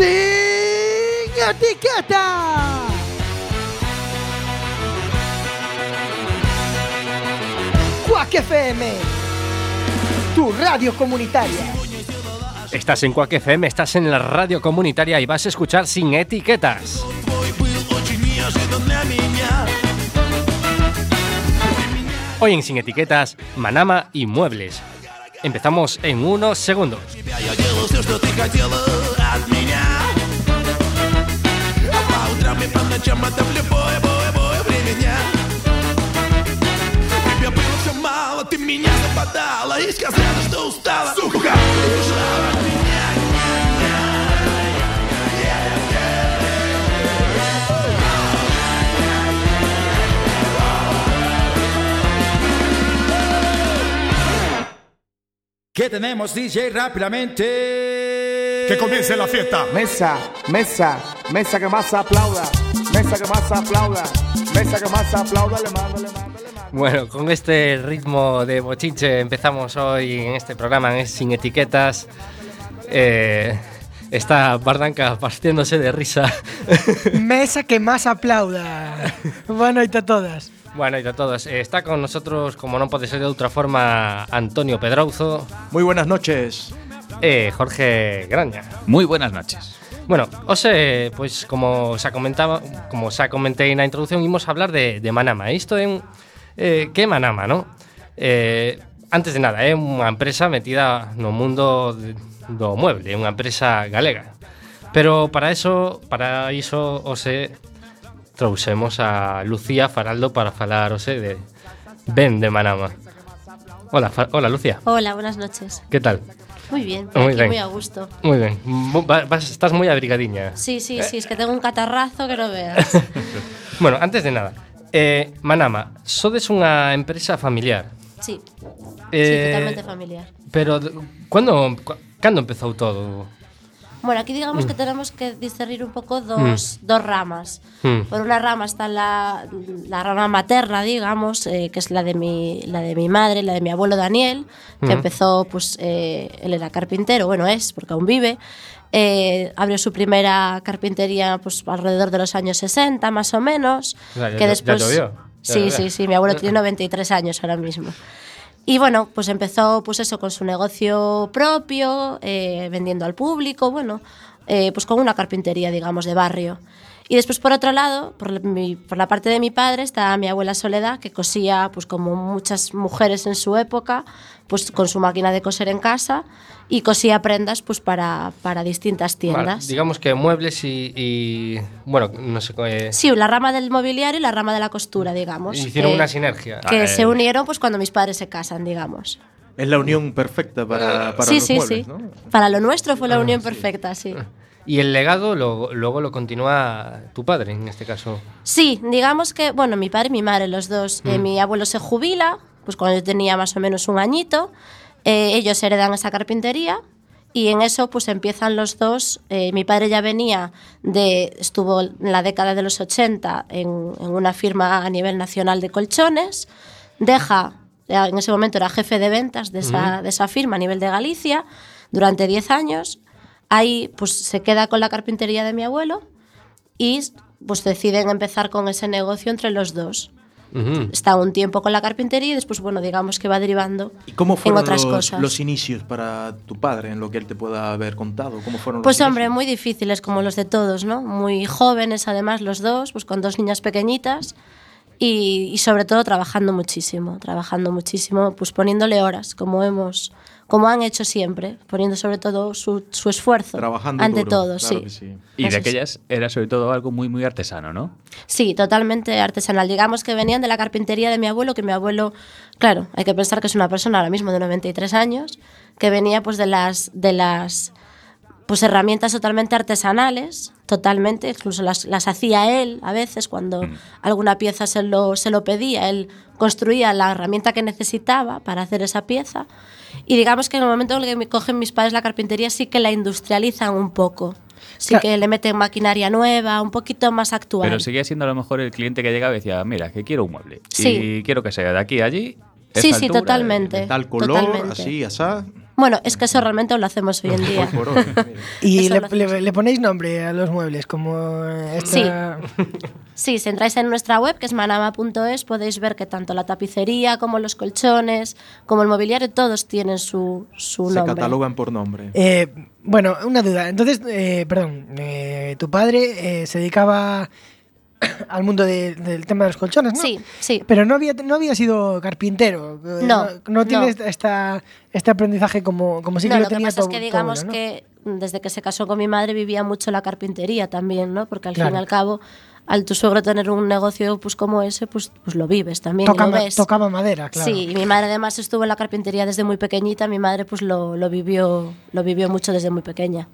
Sin etiqueta. Quack FM, tu radio comunitaria. Estás en Quack FM, estás en la radio comunitaria y vas a escuchar sin etiquetas. Hoy en Sin Etiquetas, Manama y Muebles. Empezamos en unos segundos. Я делал все, что ты хотела от меня А по утрам и по ночам это в любое, бое, бое время дня Тебе было все мало, ты меня западала И сказала, что устала Сука, убежала от меня ¿Qué tenemos, DJ? Rápidamente. Que comience la fiesta. Mesa, mesa, mesa que más aplauda, mesa que más aplauda, mesa que más aplauda, le mando, le mando, le mando. Bueno, con este ritmo de bochinche empezamos hoy en este programa en Sin Etiquetas. Eh, está Bardanca partiéndose de risa. Mesa que más aplauda. Bueno, y a todas. bueno, y a todos. eh, está con nosotros, como no puede ser de otra forma, Antonio Pedrouzo, Muy buenas noches. e Jorge Graña. Moi buenas noches. Bueno, hoxe, pois, como xa comentaba, como xa comentei na introdución, imos hablar de, de Manama. Isto é un... Eh, que é Manama, non? Eh, antes de nada, é unha empresa metida no mundo de, do mueble, é unha empresa galega. Pero para eso, para iso ose trouxemos a Lucía Faraldo para falar ose de Ben de Manama. Hola, hola Lucía. Hola, buenas noches. ¿Qué tal? Muy bien, muy, bien. muy a gusto. Muy bien. Vas, estás muy abrigadiña. Sí, sí, eh. sí, es que tengo un catarrazo que no veas. bueno, antes de nada, eh, Manama, sodes unha empresa familiar. Sí, eh, sí, totalmente familiar. Pero, cando, cando empezou todo? Bueno, aquí digamos que tenemos que discernir un poco dos, dos ramas. Mm. Por una rama está la, la rama materna, digamos, eh, que es la de, mi, la de mi madre, la de mi abuelo Daniel, que empezó, pues, eh, él era carpintero, bueno, es, porque aún vive. Eh, abrió su primera carpintería pues, alrededor de los años 60, más o menos. Ya, ya- que ya después, ya sí, llovió. sí, sí, mi abuelo tiene 93 años ahora mismo. Y bueno, pues empezó pues eso con su negocio propio, eh, vendiendo al público, bueno, eh, pues con una carpintería, digamos, de barrio. Y después, por otro lado, por por la parte de mi padre, está mi abuela Soledad, que cosía, pues como muchas mujeres en su época, pues con su máquina de coser en casa y cosía prendas pues para, para distintas Vale, tiendas. digamos que muebles y, y- bueno, no sé, eh, Sí, la rama del mobiliario y la rama de la costura, digamos. hicieron que- una sinergia. Que Ah, se eh. unieron pues cuando mis padres se casan, digamos. Es la unión perfecta para, para sí, los sí, muebles, sí. ¿no? Para lo nuestro fue la Ah, unión sí. perfecta, sí. Y el legado lo- luego lo continúa tu padre, en este caso. Sí, digamos que, bueno, mi padre y mi madre, los dos. Mm. eh, mi abuelo se jubila, pues cuando yo tenía más o menos un añito. eh, ellos heredan esa carpintería y en eso pues empiezan los dos. eh, mi padre ya venía de, estuvo en la década de los 80 en, en una firma a nivel nacional de colchones, deja, en ese momento era jefe de ventas de esa, de esa firma a nivel de Galicia durante 10 años. Ahí pues se queda con la carpintería de mi abuelo y pues deciden empezar con ese negocio entre los dos. Ujú. Está un tiempo con la carpintería y después, bueno, digamos que va derivando ¿Y cómo en fueron otras los, cosas. los inicios para tu padre, en lo que él te pueda haber contado? ¿Cómo fueron Pues los hombre, inicios? muy difíciles como los de todos, ¿no? Muy jóvenes además los dos, pues con dos niñas pequeñitas y, y sobre todo trabajando muchísimo, trabajando muchísimo, pues poniéndole horas, como hemos, como han hecho siempre, poniendo sobre todo su, su esfuerzo Trabajando ante duro, todo, claro sí. que sí. Y Eso de sí. aquellas era sobre todo algo muy, muy artesano, ¿no? Sí, totalmente artesanal. Digamos que venían de la carpintería de mi abuelo, que mi abuelo, claro, hay que pensar que es una persona ahora mismo de 93 años, que venía pues de las de las pues herramientas totalmente artesanales, totalmente, incluso las, las hacía él a veces cuando alguna pieza se lo, se lo pedía, él construía la herramienta que necesitaba para hacer esa pieza y digamos que en el momento en el que me cogen mis padres la carpintería sí que la industrializan un poco, sí Claro. que le meten maquinaria nueva, un poquito más actual. Pero seguía siendo a lo mejor el cliente que llegaba y decía, mira, que quiero un mueble. Sí. Y quiero que sea de aquí a allí. Sí, sí, totalmente. De tal color, totalmente. así, asá. Bueno, es que eso realmente lo hacemos hoy en día. Y le, ponéis nombre a los muebles, como esta... Sí, si entráis en nuestra web, que es manama.es, podéis ver que tanto la tapicería como los colchones, como el mobiliario, todos tienen su, su Se nombre. catalogan por nombre. Eh, bueno, una duda. Entonces, eh, perdón, eh, tu padre eh, se dedicaba al mundo de- del tema de los colchones, ¿no? Sí, sí. Pero no había, no había sido carpintero. eh, No, no, tiene no. esta- Esta, este aprendizaje como, como sí que no, lo lo que tenía pasa es que digamos que desde que se casó con mi madre vivía mucho la carpintería también, ¿no? Porque al Claro. fin y al cabo, al tu suegro tener un negocio pues como ese, pues, pues lo vives también. Toca lo ma- ves. tocaba madera, claro. Sí, y mi madre además estuvo en la carpintería desde muy pequeñita, mi madre pues lo, lo vivió lo vivió mucho desde muy pequeña.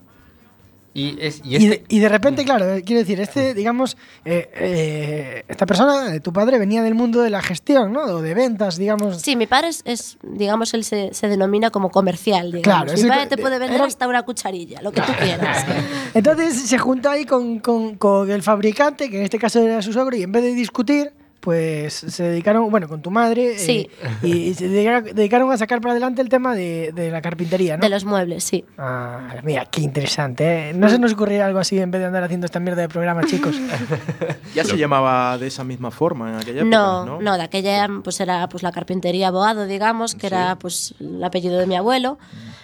Y, es, y Y este, de, y de repente, claro, eh, quiero decir, este, digamos, eh, eh, esta persona, eh, tu padre, venía del mundo de la gestión, ¿no? O de ventas, digamos. Sí, mi padre es, es, digamos, él se, se denomina como comercial, digamos. Claro, mi ese- padre te puede vender era- hasta una cucharilla, lo que tú quieras. Entonces se juntó ahí con, con- con el fabricante, que en este caso era su suegro, y en vez de discutir, pues se dedicaron, bueno, con tu madre, eh, Sí. y, y se dedicaron, a sacar para adelante el tema de, de la carpintería, ¿no? De los muebles, sí. Ah, mira, qué interesante, ¿eh? No se nos ocurría algo así en vez de andar haciendo esta mierda de programa, chicos. Ya se llamaba de esa misma forma en aquella época, No, ¿no? no, de aquella pues era pues la carpintería abogado, digamos, que era pues el apellido de mi abuelo.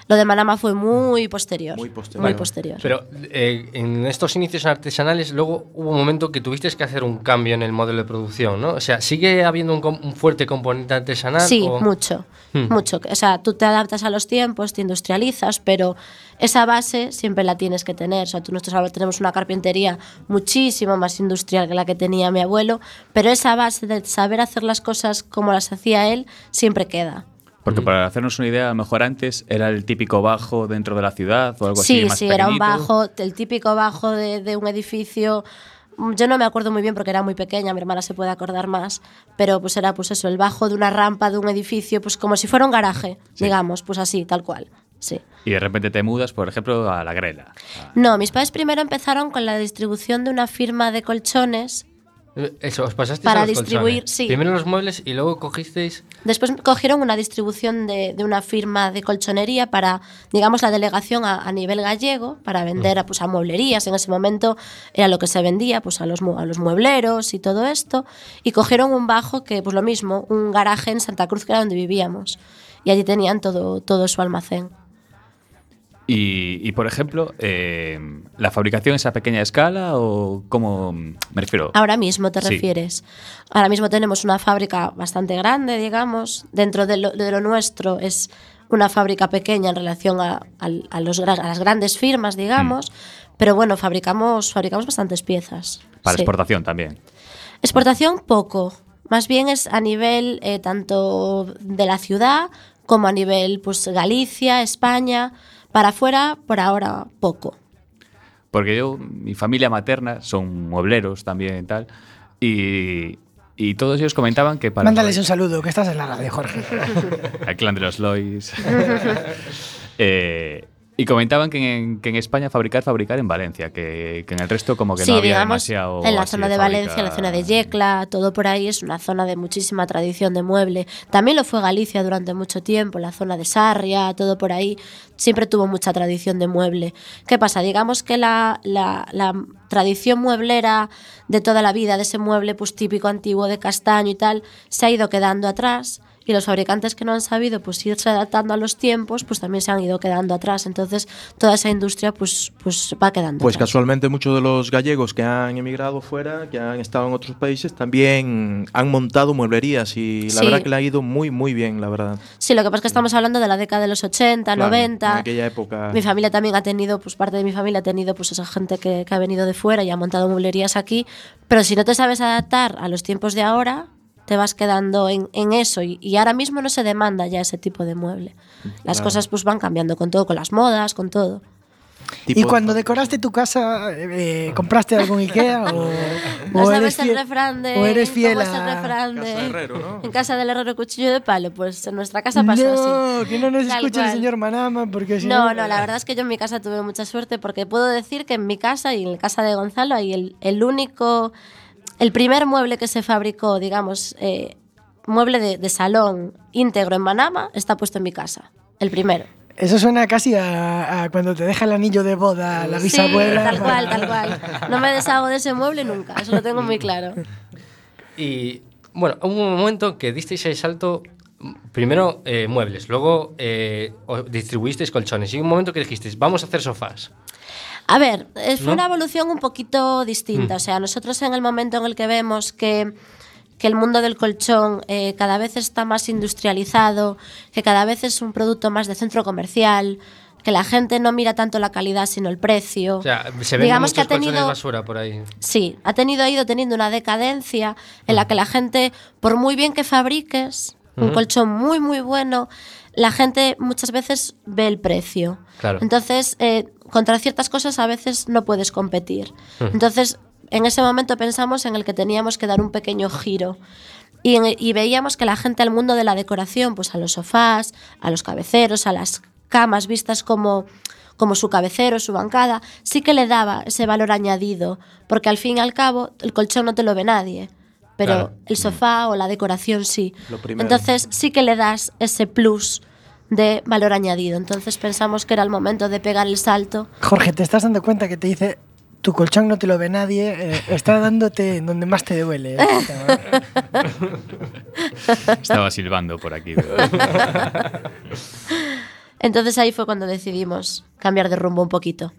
Lo de Manama fue muy posterior. Muy posterior. Muy posterior. Pero eh, en estos inicios artesanales, luego hubo un momento que tuviste que hacer un cambio en el modelo de producción, ¿no? O sea, ¿sigue habiendo un, un fuerte componente artesanal? Sí, o- mucho, Hmm. mucho. O sea, tú te adaptas a los tiempos, te industrializas, pero esa base siempre la tienes que tener. O sea, tú nosotros ahora tenemos una carpintería muchísimo más industrial que la que tenía mi abuelo, pero esa base de saber hacer las cosas como las hacía él siempre queda. Porque para hacernos una idea, a lo mejor antes era el típico bajo dentro de la ciudad o algo Sí, así más sí, era un bajo, el típico bajo de, de un edificio. Yo no me acuerdo muy bien porque era muy pequeña, mi hermana se puede acordar más, pero pues era pues eso, el bajo de una rampa de un edificio, pues como si fuera un garaje, digamos, pues así, tal cual. Sí. Y de repente te mudas, por ejemplo, a la grela. No, mis padres primero empezaron con la distribución de una firma de colchones, Eso, os pasasteis Para a los distribuir, colchones. sí. Primero los muebles y luego cogisteis... después cogieron una distribución de, de una firma de colchonería para, digamos, la delegación a, a nivel gallego, para vender a, pues, a mueblerías, en ese momento era lo que se vendía, pues a los, a los muebleros y todo esto, y cogieron un bajo que, pues lo mismo, un garaje en Santa Cruz, que era donde vivíamos, y allí tenían todo, todo su almacén. Y, y, por ejemplo, eh, ¿la fabricación es a pequeña escala o cómo me refiero? Ahora mismo te Sí. refieres. Ahora mismo tenemos una fábrica bastante grande, digamos. Dentro de lo, de lo nuestro es una fábrica pequeña en relación a, al- a los, gra- a las grandes firmas, digamos. Pero bueno, fabricamos, fabricamos bastantes piezas. Para sí. exportación también. Exportación poco. Más bien es a nivel eh, tanto de la ciudad como a nivel pues Galicia, España. Para afuera, por ahora, poco. Porque yo, mi familia materna son muebleros también y tal. Y, y todos ellos comentaban que para. Mándales un saludo, que estás en la radio, Jorge. al clan de los Lois. Eh, y comentaban que en, que en España fabricar, fabricar en Valencia, que, que en el resto como que sí, no había digamos, demasiado. en la zona de. Valencia, en la zona de Yecla, todo por ahí es una zona de muchísima tradición de mueble. También lo fue Galicia durante mucho tiempo, la zona de Sarria, todo por ahí, siempre tuvo mucha tradición de mueble. ¿Qué pasa? Digamos que la, la- la tradición mueblera de toda la vida, de ese mueble pues típico antiguo de castaño y tal, se ha ido quedando atrás. Y los fabricantes que no han sabido pues irse adaptando a los tiempos, pues también se han ido quedando atrás. Entonces, toda esa industria pues, pues va quedando Pues atrás. casualmente muchos de los gallegos que han emigrado fuera, que han estado en otros países, también han montado mueblerías y la Sí. verdad que le ha ido muy, muy bien, la verdad. Sí, lo que pasa es que estamos hablando de la década de los 80, Claro, 90. En aquella época. Mi familia también ha tenido, pues parte de mi familia ha tenido pues esa gente que, que ha venido de fuera y ha montado mueblerías aquí. Pero si no te sabes adaptar a los tiempos de ahora, te vas quedando en, en eso. Y, y ahora mismo no se demanda ya ese tipo de mueble. Las Claro. cosas pues van cambiando con todo, con las modas, con todo. ¿Y cuando decoraste tu casa, eh, compraste algún Ikea o, No o sabes el fiel- refrán de. o eres fiel ¿Cómo es el a- refrán Casa de- de herrero, ¿no? En casa del herrero cuchillo de palo. Pues en nuestra casa pasó no, así. que no nos Tal escuche el cual. señor Manama, porque si No, no, la verdad es que yo en mi casa tuve mucha suerte porque puedo decir que en mi casa y en la casa de Gonzalo hay el, el único, el primer mueble que se fabricó, digamos, eh, mueble de, de salón íntegro en Manama está puesto en mi casa. El primero. Eso suena casi a, a cuando te deja el anillo de boda la bisabuela. Sí, tal cual, tal cual. No me deshago de ese mueble nunca, eso lo tengo muy claro. Y bueno, hubo un momento que disteis el salto, primero eh, muebles, luego eh, distribuisteis colchones y un momento que dijisteis, vamos a hacer sofás. A ver, fue ¿No? una evolución un poquito distinta. O sea, nosotros en el momento en el que vemos que, que el mundo del colchón eh, cada vez está más industrializado, que cada vez es un producto más de centro comercial, que la gente no mira tanto la calidad sino el precio. O sea, se Digamos que ha tenido basura por ahí. Sí, ha tenido, ha ido teniendo una decadencia en la que la gente, por muy bien que fabriques un colchón muy, muy bueno, la gente muchas veces ve el precio. Claro. Entonces, eh, contra ciertas cosas a veces no puedes competir. Ujú. Entonces, en ese momento pensamos en el que teníamos que dar un pequeño giro. Y, veíamos que la gente al mundo de la decoración, pues a los sofás, a los cabeceros, a las camas vistas como, como su cabecero, su bancada, sí que le daba ese valor añadido, porque al fin y al cabo el colchón no te lo ve nadie, pero Claro. el sofá o la decoración sí. Entonces sí que le das ese plus de valor añadido. Entonces pensamos que era el momento de pegar el salto. Jorge, ¿te estás dando cuenta que te dice tu colchón no te lo ve nadie? eh, está dándote en donde más te duele. eh? Estaba silbando por aquí. pero- Entonces ahí fue cuando decidimos cambiar de rumbo un poquito.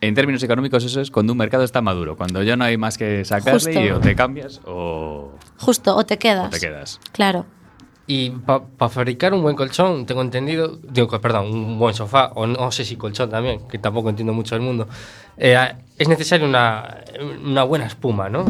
En términos económicos, eso es cuando un mercado está maduro, cuando ya no hay más que sacarle Justo. y o te cambias o, Justo, o te quedas. o te quedas. Claro. Y para fabricar un buen colchón, tengo entendido, digo, perdón, un buen sofá, o no sé si colchón también, que tampoco entiendo mucho del mundo, eh, es necesaria una, una buena espuma, ¿no?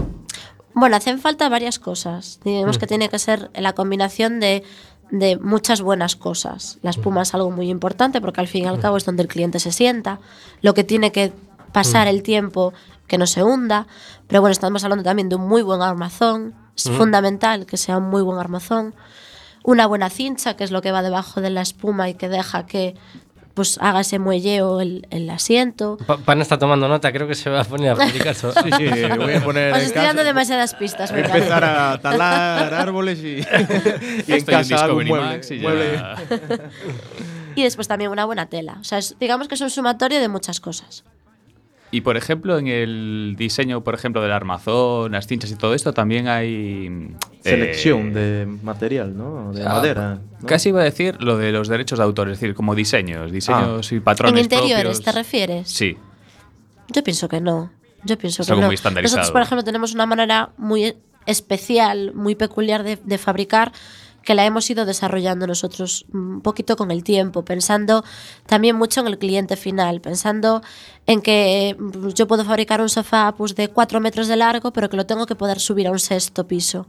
Bueno, hacen falta varias cosas. Mm. Digamos que tiene que ser la combinación de, de muchas buenas cosas. La espuma es algo muy importante porque al fin y al cabo es donde el cliente se sienta. Lo que tiene que pasar Mm. el tiempo que no se hunda. Pero bueno, estamos hablando también de un muy buen armazón. Es Mm. fundamental que sea un muy buen armazón. Una buena cincha, que es lo que va debajo de la espuma y que deja que pues haga ese muelleo el, el asiento. Pa- Pan está tomando nota, creo que se va a poner a so- Sí, sí, voy a poner Os estoy dando casa- demasiadas pistas. me parece. empezar a talar árboles y, y en casa un mueble. Y mueble. Y después también una buena tela. O sea, es- digamos que es un sumatorio de muchas cosas. Y por ejemplo, en el diseño, por ejemplo, del armazón, las cinchas y todo esto, también hay. eh, Selección de material, ¿no? De ah, madera. ¿no? Casi iba a decir lo de los derechos de autor, es decir, como diseños, diseños y patrones. ¿En interiores propios. te refieres? Sí. Yo pienso que no. Yo pienso Es que algo no. muy estandarizado. Nosotros, por ejemplo, tenemos una manera muy especial, muy peculiar de, de fabricar que la hemos ido desarrollando nosotros un poquito con el tiempo, pensando también mucho en el cliente final, pensando en que mm, yo puedo fabricar un sofá pues, de 4 metros de largo, pero que lo tengo que poder subir a un sexto piso.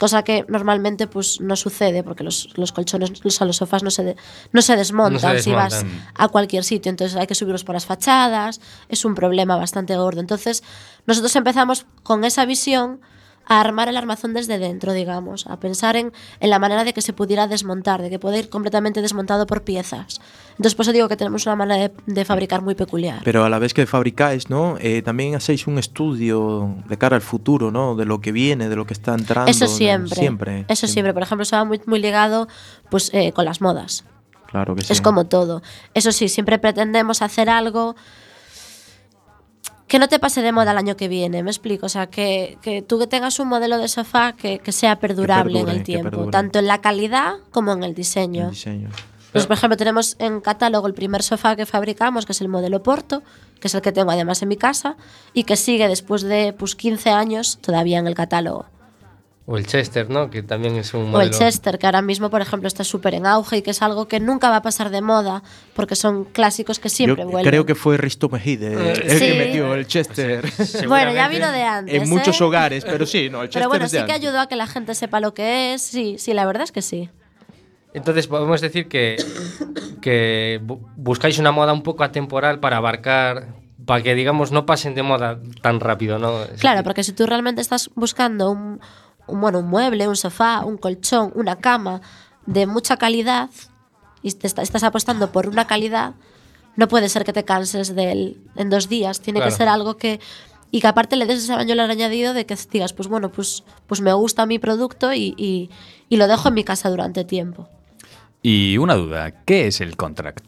Cosa que normalmente pues, no sucede porque los, los colchones, o sea, los sofás no se, de- no se desmontan si vas a cualquier sitio. Entonces hay que subirlos por las fachadas. Es un problema bastante gordo. Entonces nosotros empezamos con esa visión a armar el armazón desde dentro, digamos, a pensar en, en la manera de que se pudiera desmontar, de que pueda ir completamente desmontado por piezas. Entonces, por eso digo que tenemos una manera de, de fabricar muy peculiar. Pero a la vez que fabricáis, ¿no? Eh, también hacéis un estudio de cara al futuro, ¿no? De lo que viene, de lo que está entrando. Eso siempre. Siempre. Eso siempre. Por ejemplo, eso va muy, muy ligado pues, eh, con las modas. Claro que sí. Es como todo. Eso sí, siempre pretendemos hacer algo que no te pase de moda el año que viene, me explico. O sea, que, que tú que tengas un modelo de sofá que, que sea perdurable en el tiempo, tanto en la calidad como en el diseño. El diseño. Pues, por ejemplo, tenemos en catálogo el primer sofá que fabricamos, que es el modelo Porto, que es el que tengo además en mi casa, y que sigue después de pues, 15 años todavía en el catálogo. O el Chester, ¿no? Que también es un O el. Chester, que ahora mismo, por ejemplo, está súper en auge y que es algo que nunca va a pasar de moda, porque son clásicos que siempre Yo vuelven. creo que fue Risto Mejide el Sí. que metió el Chester Bueno, ya vino de antes. en muchos ¿eh? hogares, pero sí, no, el Chester Pero bueno, es de sí que antes. ayudó a que la gente sepa lo que es. Sí, sí, la verdad es que sí. Entonces podemos decir que, que bu- buscáis una moda un poco atemporal para abarcar, para que digamos no pasen de moda tan rápido, ¿no? Es Claro, porque si tú realmente estás buscando un, un, bueno, un mueble, un sofá, un colchón, una cama de mucha calidad y te está- estás apostando por una calidad, no puede ser que te canses de él en dos días. Tiene Claro. que ser algo que... Y que aparte le des ese baño al añadido de que digas, pues bueno, pues, pues me gusta mi producto y, y- y lo dejo en mi casa durante tiempo. Y una duda, ¿qué es el contract?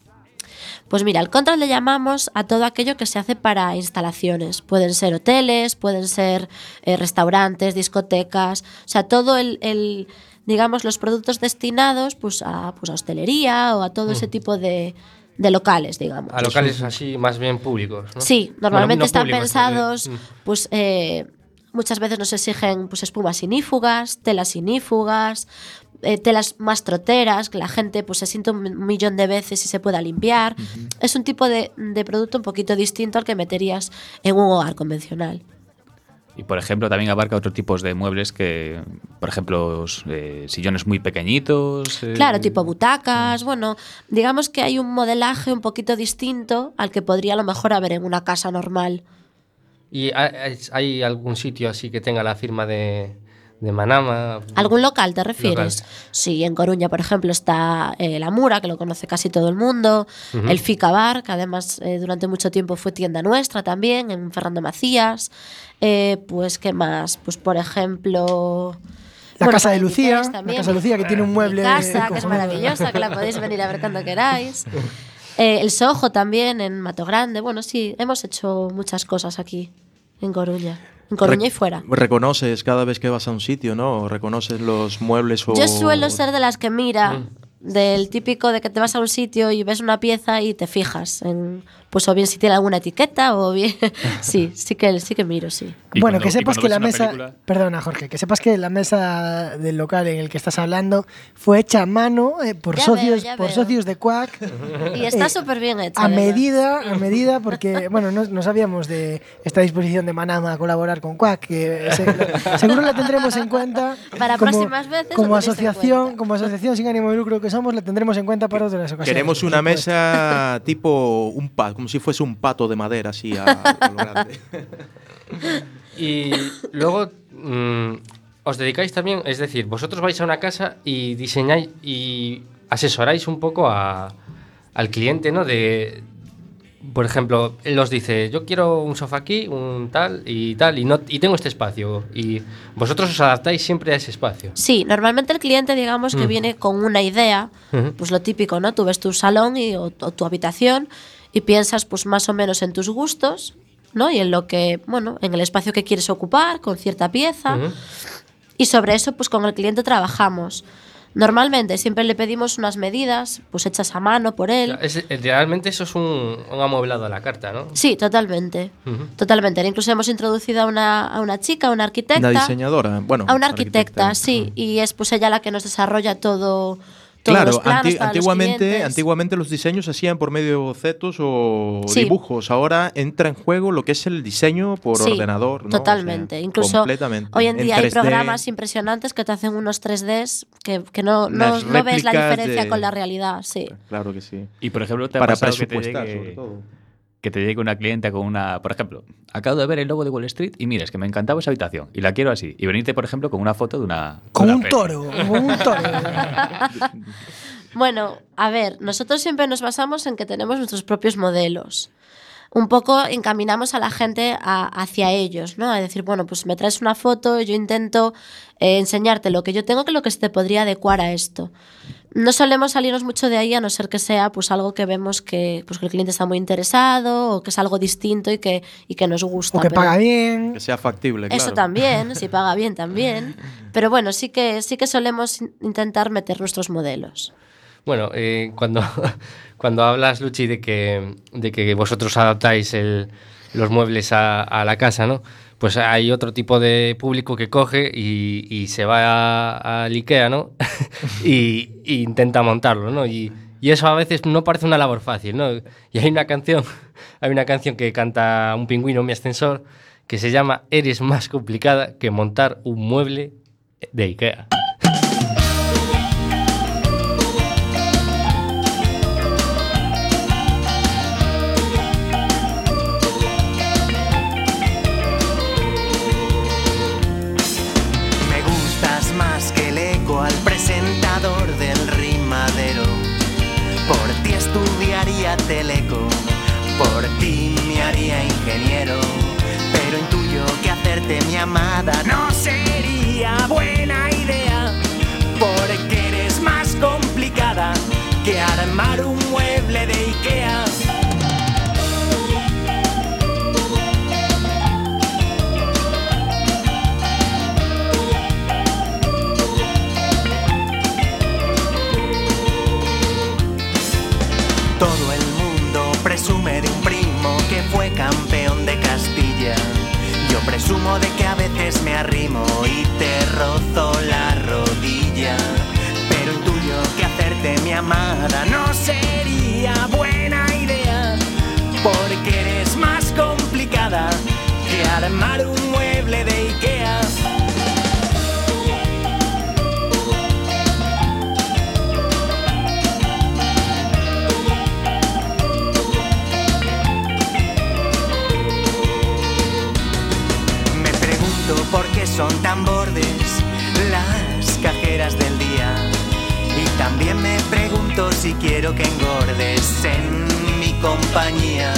Pues mira, el control le llamamos a todo aquello que se hace para instalaciones. Pueden ser hoteles, pueden ser eh, restaurantes, discotecas, o sea, todo el, el, digamos, los productos destinados pues a, pues a hostelería o a todo ese tipo de, de locales, digamos. A locales así más bien públicos, ¿no? Sí, Bueno, normalmente no están públicos, pensados, porque- pues eh, muchas veces nos exigen pues espumas inífugas, telas inífugas, eh, telas más troteras, que la gente pues se siente un millón de veces y se pueda limpiar. Es un tipo de, de producto un poquito distinto al que meterías en un hogar convencional. Y por ejemplo, también abarca otros tipos de muebles que, por ejemplo, eh, sillones muy pequeñitos. eh, Claro, tipo butacas, bueno, digamos que hay un modelaje un poquito distinto al que podría a lo mejor haber en una casa normal. ¿Y hay algún sitio así que tenga la firma de, de Manama? ¿Algún local te refieres? Local. Sí, en Coruña, por ejemplo, está eh, La Mura, que lo conoce casi todo el mundo, el Fica Bar, que además eh, durante mucho tiempo fue tienda nuestra también, en Fernando Macías. Eh, pues, ¿qué más? Pues, por ejemplo... La Casa de Lucía, la. Casa de Lucía que tiene un Mi mueble casa, que es maravillosa, que la podéis venir a ver cuando queráis. Eh, el Sojo también, en Mato Grande. Bueno, sí, hemos hecho muchas cosas aquí, en Coruña. En Coruña y fuera. Reconoces cada vez que vas a un sitio, ¿no? Reconoces los muebles o... Yo suelo ser de las que mira, del típico de que te vas a un sitio y ves una pieza y te fijas en, pues o bien si tiene alguna etiqueta o bien, sí, sí que sí que miro, sí. Y bueno, cuando- que sepas que la mesa. película- Perdona, Jorge, que sepas que la mesa del local en el que estás hablando fue hecha a mano eh, por Ya socios, veo, por veo. socios de Quack. Y está Eh, súper bien hecho. A medida, a medida, porque bueno, no, no sabíamos de esta disposición de Manama a colaborar con Quack, que se- seguro la tendremos en cuenta. Para próximas veces Como asociación, como asociación sin ánimo de lucro que somos, la tendremos en cuenta para otras ocasiones. Queremos una mesa tipo un pato, como si fuese un pato de madera, así a, a lo grande. Y luego mm, os dedicáis también, es decir, vosotros vais a una casa y diseñáis y asesoráis un poco a- al cliente, ¿no? De, por ejemplo, él os dice, yo quiero un sofá aquí, un tal y tal, y, no, y tengo este espacio. Y vosotros os adaptáis siempre a ese espacio. Sí, normalmente el cliente, digamos, que Mm. viene con una idea, pues lo típico, ¿no? Tú ves tu salón y, o, o tu habitación y piensas, pues más o menos en tus gustos, ¿no? Y en lo que, bueno, en el espacio que quieres ocupar, con cierta pieza. Ujú. Y sobre eso, pues con el cliente trabajamos. Normalmente siempre le pedimos unas medidas, pues hechas a mano por él. Es- eh, realmente eso es un, un amueblado a la carta, ¿no? Sí, totalmente. Totalmente. Incluso hemos introducido a una, a una chica, a una arquitecta. Una diseñadora, bueno. A una arquitecta, sí. Y es pues ella la que nos desarrolla todo. Todos Claro, los planos anti- para los antiguamente, antiguamente los diseños se hacían por medio de bocetos o Sí. dibujos. Ahora entra en juego lo que es el diseño por Sí, ordenador. ¿no? O sea, Totalmente. Incluso completamente. hoy en En día hay 3D. programas impresionantes que te hacen unos 3Ds que, que no, no, no ves la diferencia de- con la realidad. Sí. Claro que sí. Y por ejemplo, te ha Para pasado que te, presupuestar, sobre todo. Que te llegue una clienta con una. Por ejemplo, acabo de ver el logo de Wall Street y mira, es que me encantaba esa habitación y la quiero así. Y venirte, por ejemplo, con una foto de una. Con una un peli. toro, con un toro. Bueno, a ver, nosotros siempre nos basamos en que tenemos nuestros propios modelos. Un poco encaminamos a la gente a- hacia ellos, ¿no? Es decir, bueno, pues me traes una foto, yo intento eh, enseñarte lo que yo tengo, que lo que se te podría adecuar a esto. No solemos salirnos mucho de ahí a no ser que sea pues algo que vemos que, pues, que el cliente está muy interesado o que es algo distinto y que, y que nos gusta. O que pero- paga bien. Que sea factible, Eso claro. también, si paga bien también. Pero bueno, sí que, sí que solemos in- intentar meter nuestros modelos. Bueno, eh, cuando, cuando hablas, Luchi, de que, de que vosotros adaptáis el- los muebles a, a la casa, ¿no? Pues hay otro tipo de público que coge y, se va al Ikea, ¿no? y, intenta montarlo, ¿no? Y, y eso a veces no parece una labor fácil, ¿no? Y hay una canción, hay una canción que canta un pingüino en mi ascensor que se llama Eres más complicada que montar un mueble de Ikea. Por ti me haría ingeniero. Pero intuyo que hacerte mi amada no sería buena idea. Porque eres más complicada que armar Presumo de que a veces me arrimo y te rozo la rodilla. Pero intuyo que hacerte mi amada no sería buena idea. Porque eres más complicada que armar un son tan bordes las cajeras del día. Y también me pregunto si quiero que engordes en mi compañía.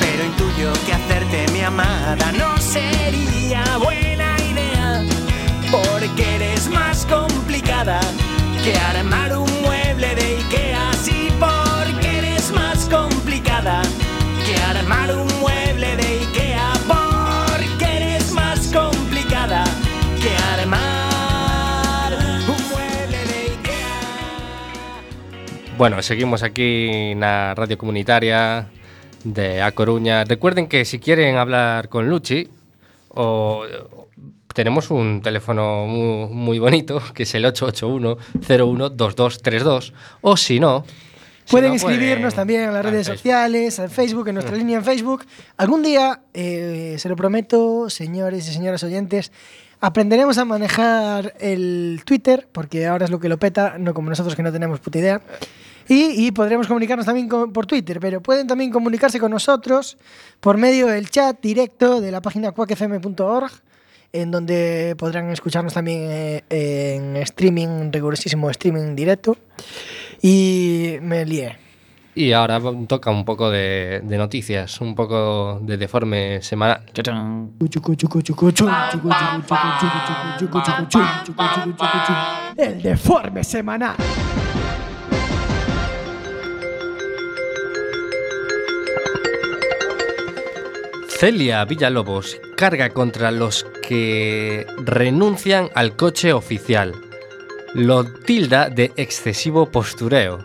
Pero intuyo que hacerte mi amada no sería buena idea. Porque eres más complicada que armar un mueble de Bueno, seguimos aquí na radio comunitaria de A Coruña. Recuerden que si quieren hablar con Luchi, o, tenemos un teléfono muy, muy bonito, que es el 881-012232, o si no... si Pueden no, escribirnos pueden- también en las redes Facebook. sociales, en Facebook, en nuestra línea en Facebook. Algún día, eh, se lo prometo, señores y señoras oyentes, aprenderemos a manejar el Twitter, porque ahora es lo que lo peta, no como nosotros que no tenemos puta idea. Y, y podremos comunicarnos también con- por Twitter, pero pueden también comunicarse con nosotros por medio del chat directo de la página cuacfm.org, en donde podrán escucharnos también eh, en streaming, rigurosísimo streaming directo. Y me lié. Y ahora toca un poco de, de noticias, un poco de deforme semanal. El deforme semanal. Celia Villalobos carga contra los que renuncian al coche oficial. Lo tilda de excesivo postureo.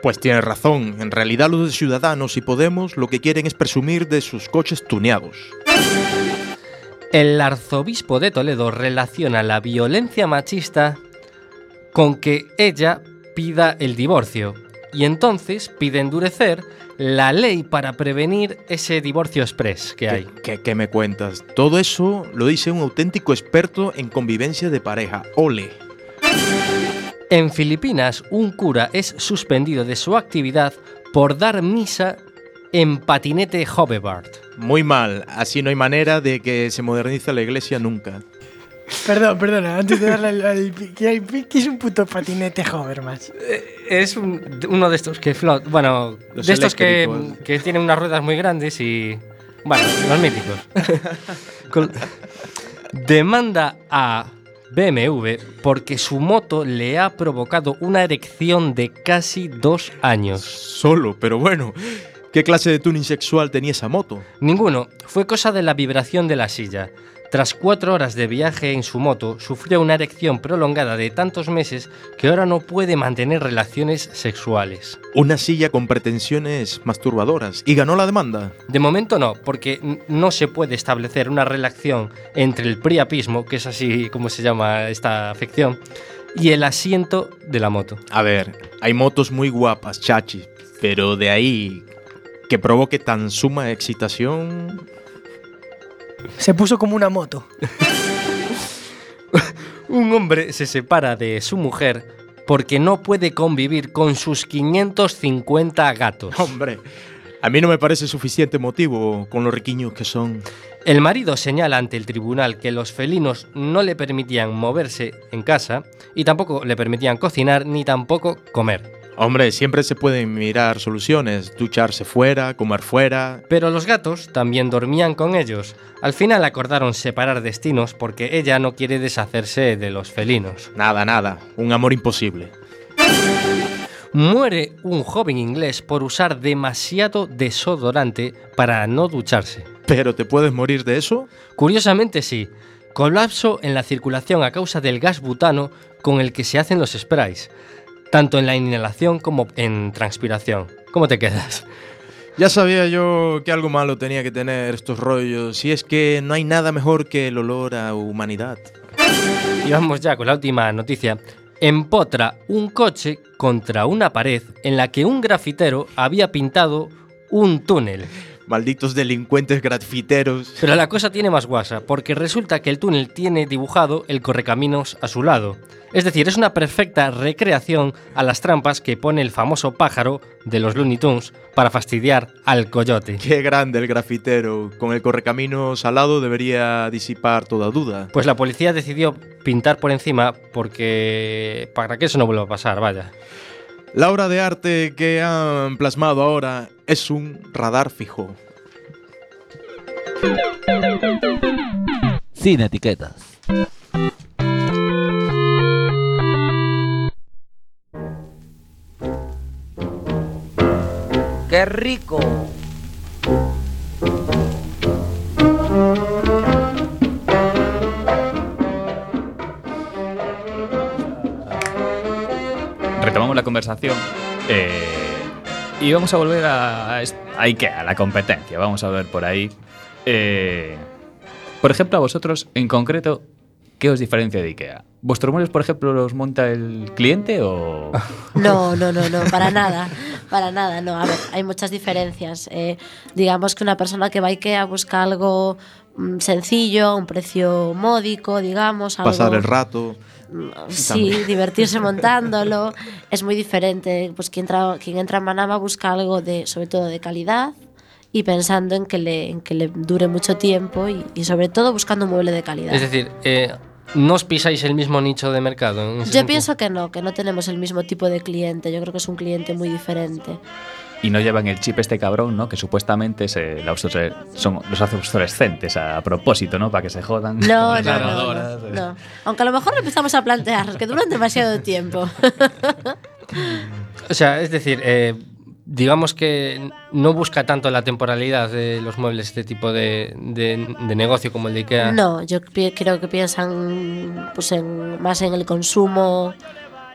Pues tienes razón, en realidad los Ciudadanos y Podemos lo que quieren es presumir de sus coches tuneados. El arzobispo de Toledo relaciona la violencia machista con que ella pida el divorcio y entonces pide endurecer la ley para prevenir ese divorcio express que hay. ¿Qué, qué me cuentas? Todo eso lo dice un auténtico experto en convivencia de pareja. Ole. En Filipinas, un cura es suspendido de su actividad por dar misa en patinete hoverboard. Muy mal, así no hay manera de que se modernice la iglesia nunca. Perdón, perdona, antes de darle al, al- ¿qué, es un puto patinete hover más? Es un- uno de estos que flot, bueno, Los de estos que, que tienen unas ruedas muy grandes y bueno, los míticos. Demanda a BMW porque su moto le ha provocado una erección de casi dos años. Solo, pero bueno. ¿Qué clase de tuning sexual tenía esa moto? Ninguno, fue cosa de la vibración de la silla. Tras cuatro horas de viaje en su moto, sufrió una erección prolongada de tantos meses que ahora no puede mantener relaciones sexuales. Una silla con pretensiones masturbadoras. ¿Y ganó la demanda? De momento no, porque no se puede establecer una relación entre el priapismo, que es así como se llama esta afección, y el asiento de la moto. A ver, hay motos muy guapas, chachi. Pero de ahí que provoque tan suma excitación... Se puso como una moto. Un hombre se separa de su mujer porque no puede convivir con sus 550 gatos. Hombre, a mí no me parece suficiente motivo con los riquiños que son. El marido señala ante el tribunal que los felinos no le permitían moverse en casa y tampoco le permitían cocinar ni tampoco comer. Hombre, siempre se pueden mirar soluciones, ducharse fuera, comer fuera. Pero los gatos también dormían con ellos. Al final acordaron separar destinos porque ella no quiere deshacerse de los felinos. Nada, nada, un amor imposible. Muere un joven inglés por usar demasiado desodorante para no ducharse. ¿Pero te puedes morir de eso? Curiosamente sí, colapso en la circulación a causa del gas butano con el que se hacen los sprays, tanto en la inhalación como en transpiración. ¿Cómo te quedas? Ya sabía yo que algo malo tenía que tener estos rollos, y es que no hay nada mejor que el olor a humanidad. Y vamos ya con la última noticia. Empotra un coche contra una pared en la que un grafitero había pintado un túnel. Malditos delincuentes grafiteros. Pero la cosa tiene más guasa, porque resulta que el túnel tiene dibujado el correcaminos a su lado. Es decir, es una perfecta recreación a las trampas que pone el famoso pájaro de los Looney Tunes para fastidiar al coyote. Qué grande el grafitero. Con el correcaminos al lado debería disipar toda duda. Pues la policía decidió pintar por encima porque... para que eso no vuelva a pasar, vaya. La obra de arte que han plasmado ahora es un radar fijo. Sin etiquetas. ¡Qué rico! Retomamos la conversación eh, y vamos a volver a, a, a IKEA, a la competencia. Vamos a ver por ahí. Eh, por ejemplo, a vosotros en concreto, ¿qué os diferencia de IKEA? ¿Vuestros muebles, por ejemplo, los monta el cliente o...? No, no, no, no, para nada, para nada, no. A ver, hay muchas diferencias. Eh, digamos que una persona que va a IKEA busca algo mm, sencillo, a un precio módico, digamos. Algo, Pasar el rato. Sí, También. divertirse montándolo. Es muy diferente. Pues quien, entra, quien entra en Manama busca algo de, sobre todo de calidad y pensando en que le, en que le dure mucho tiempo y, y sobre todo buscando un mueble de calidad. Es decir, eh, ¿no os pisáis el mismo nicho de mercado? en ese Yo sentido? pienso que no, que no tenemos el mismo tipo de cliente. Yo creo que es un cliente muy diferente. Y no llevan el chip este cabrón, ¿no? Que supuestamente se, la obsole- son los obsolescentes a, propósito, ¿no? Para que se jodan. No, eh. no. Aunque a lo mejor lo empezamos a plantear, que duran demasiado tiempo. O sea, es decir, eh, digamos que no busca tanto la temporalidad de los muebles este tipo de, de- de negocio como el de IKEA. No, yo creo que piensan pues en, más en el consumo,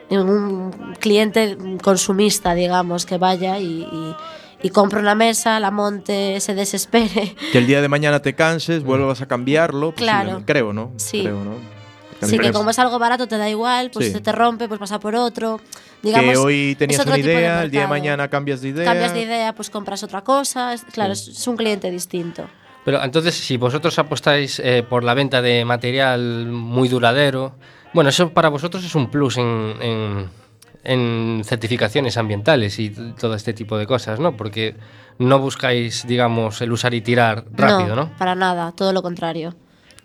en un cliente consumista, digamos, que vaya y, y, y compre una mesa, la monte, se desespere. Que el día de mañana te canses, vuelvas a cambiarlo. Claro. posiblemente. Creo, ¿no? Sí. Creo, ¿no? Sí, que como es algo barato te da igual, pues Sí. se te rompe, pues pasa por otro. Digamos, que hoy tenías una idea, el día de mañana cambias de idea. Cambias de idea, pues compras otra cosa. Claro, Sí. es, un cliente distinto. Pero entonces, si vosotros apostáis eh, por la venta de material muy duradero, bueno, eso para vosotros es un plus en, en- en certificaciones ambientales y todo este tipo de cosas, ¿no? Porque no buscáis, digamos, el usar y tirar rápido, ¿no? Para nada, todo lo contrario.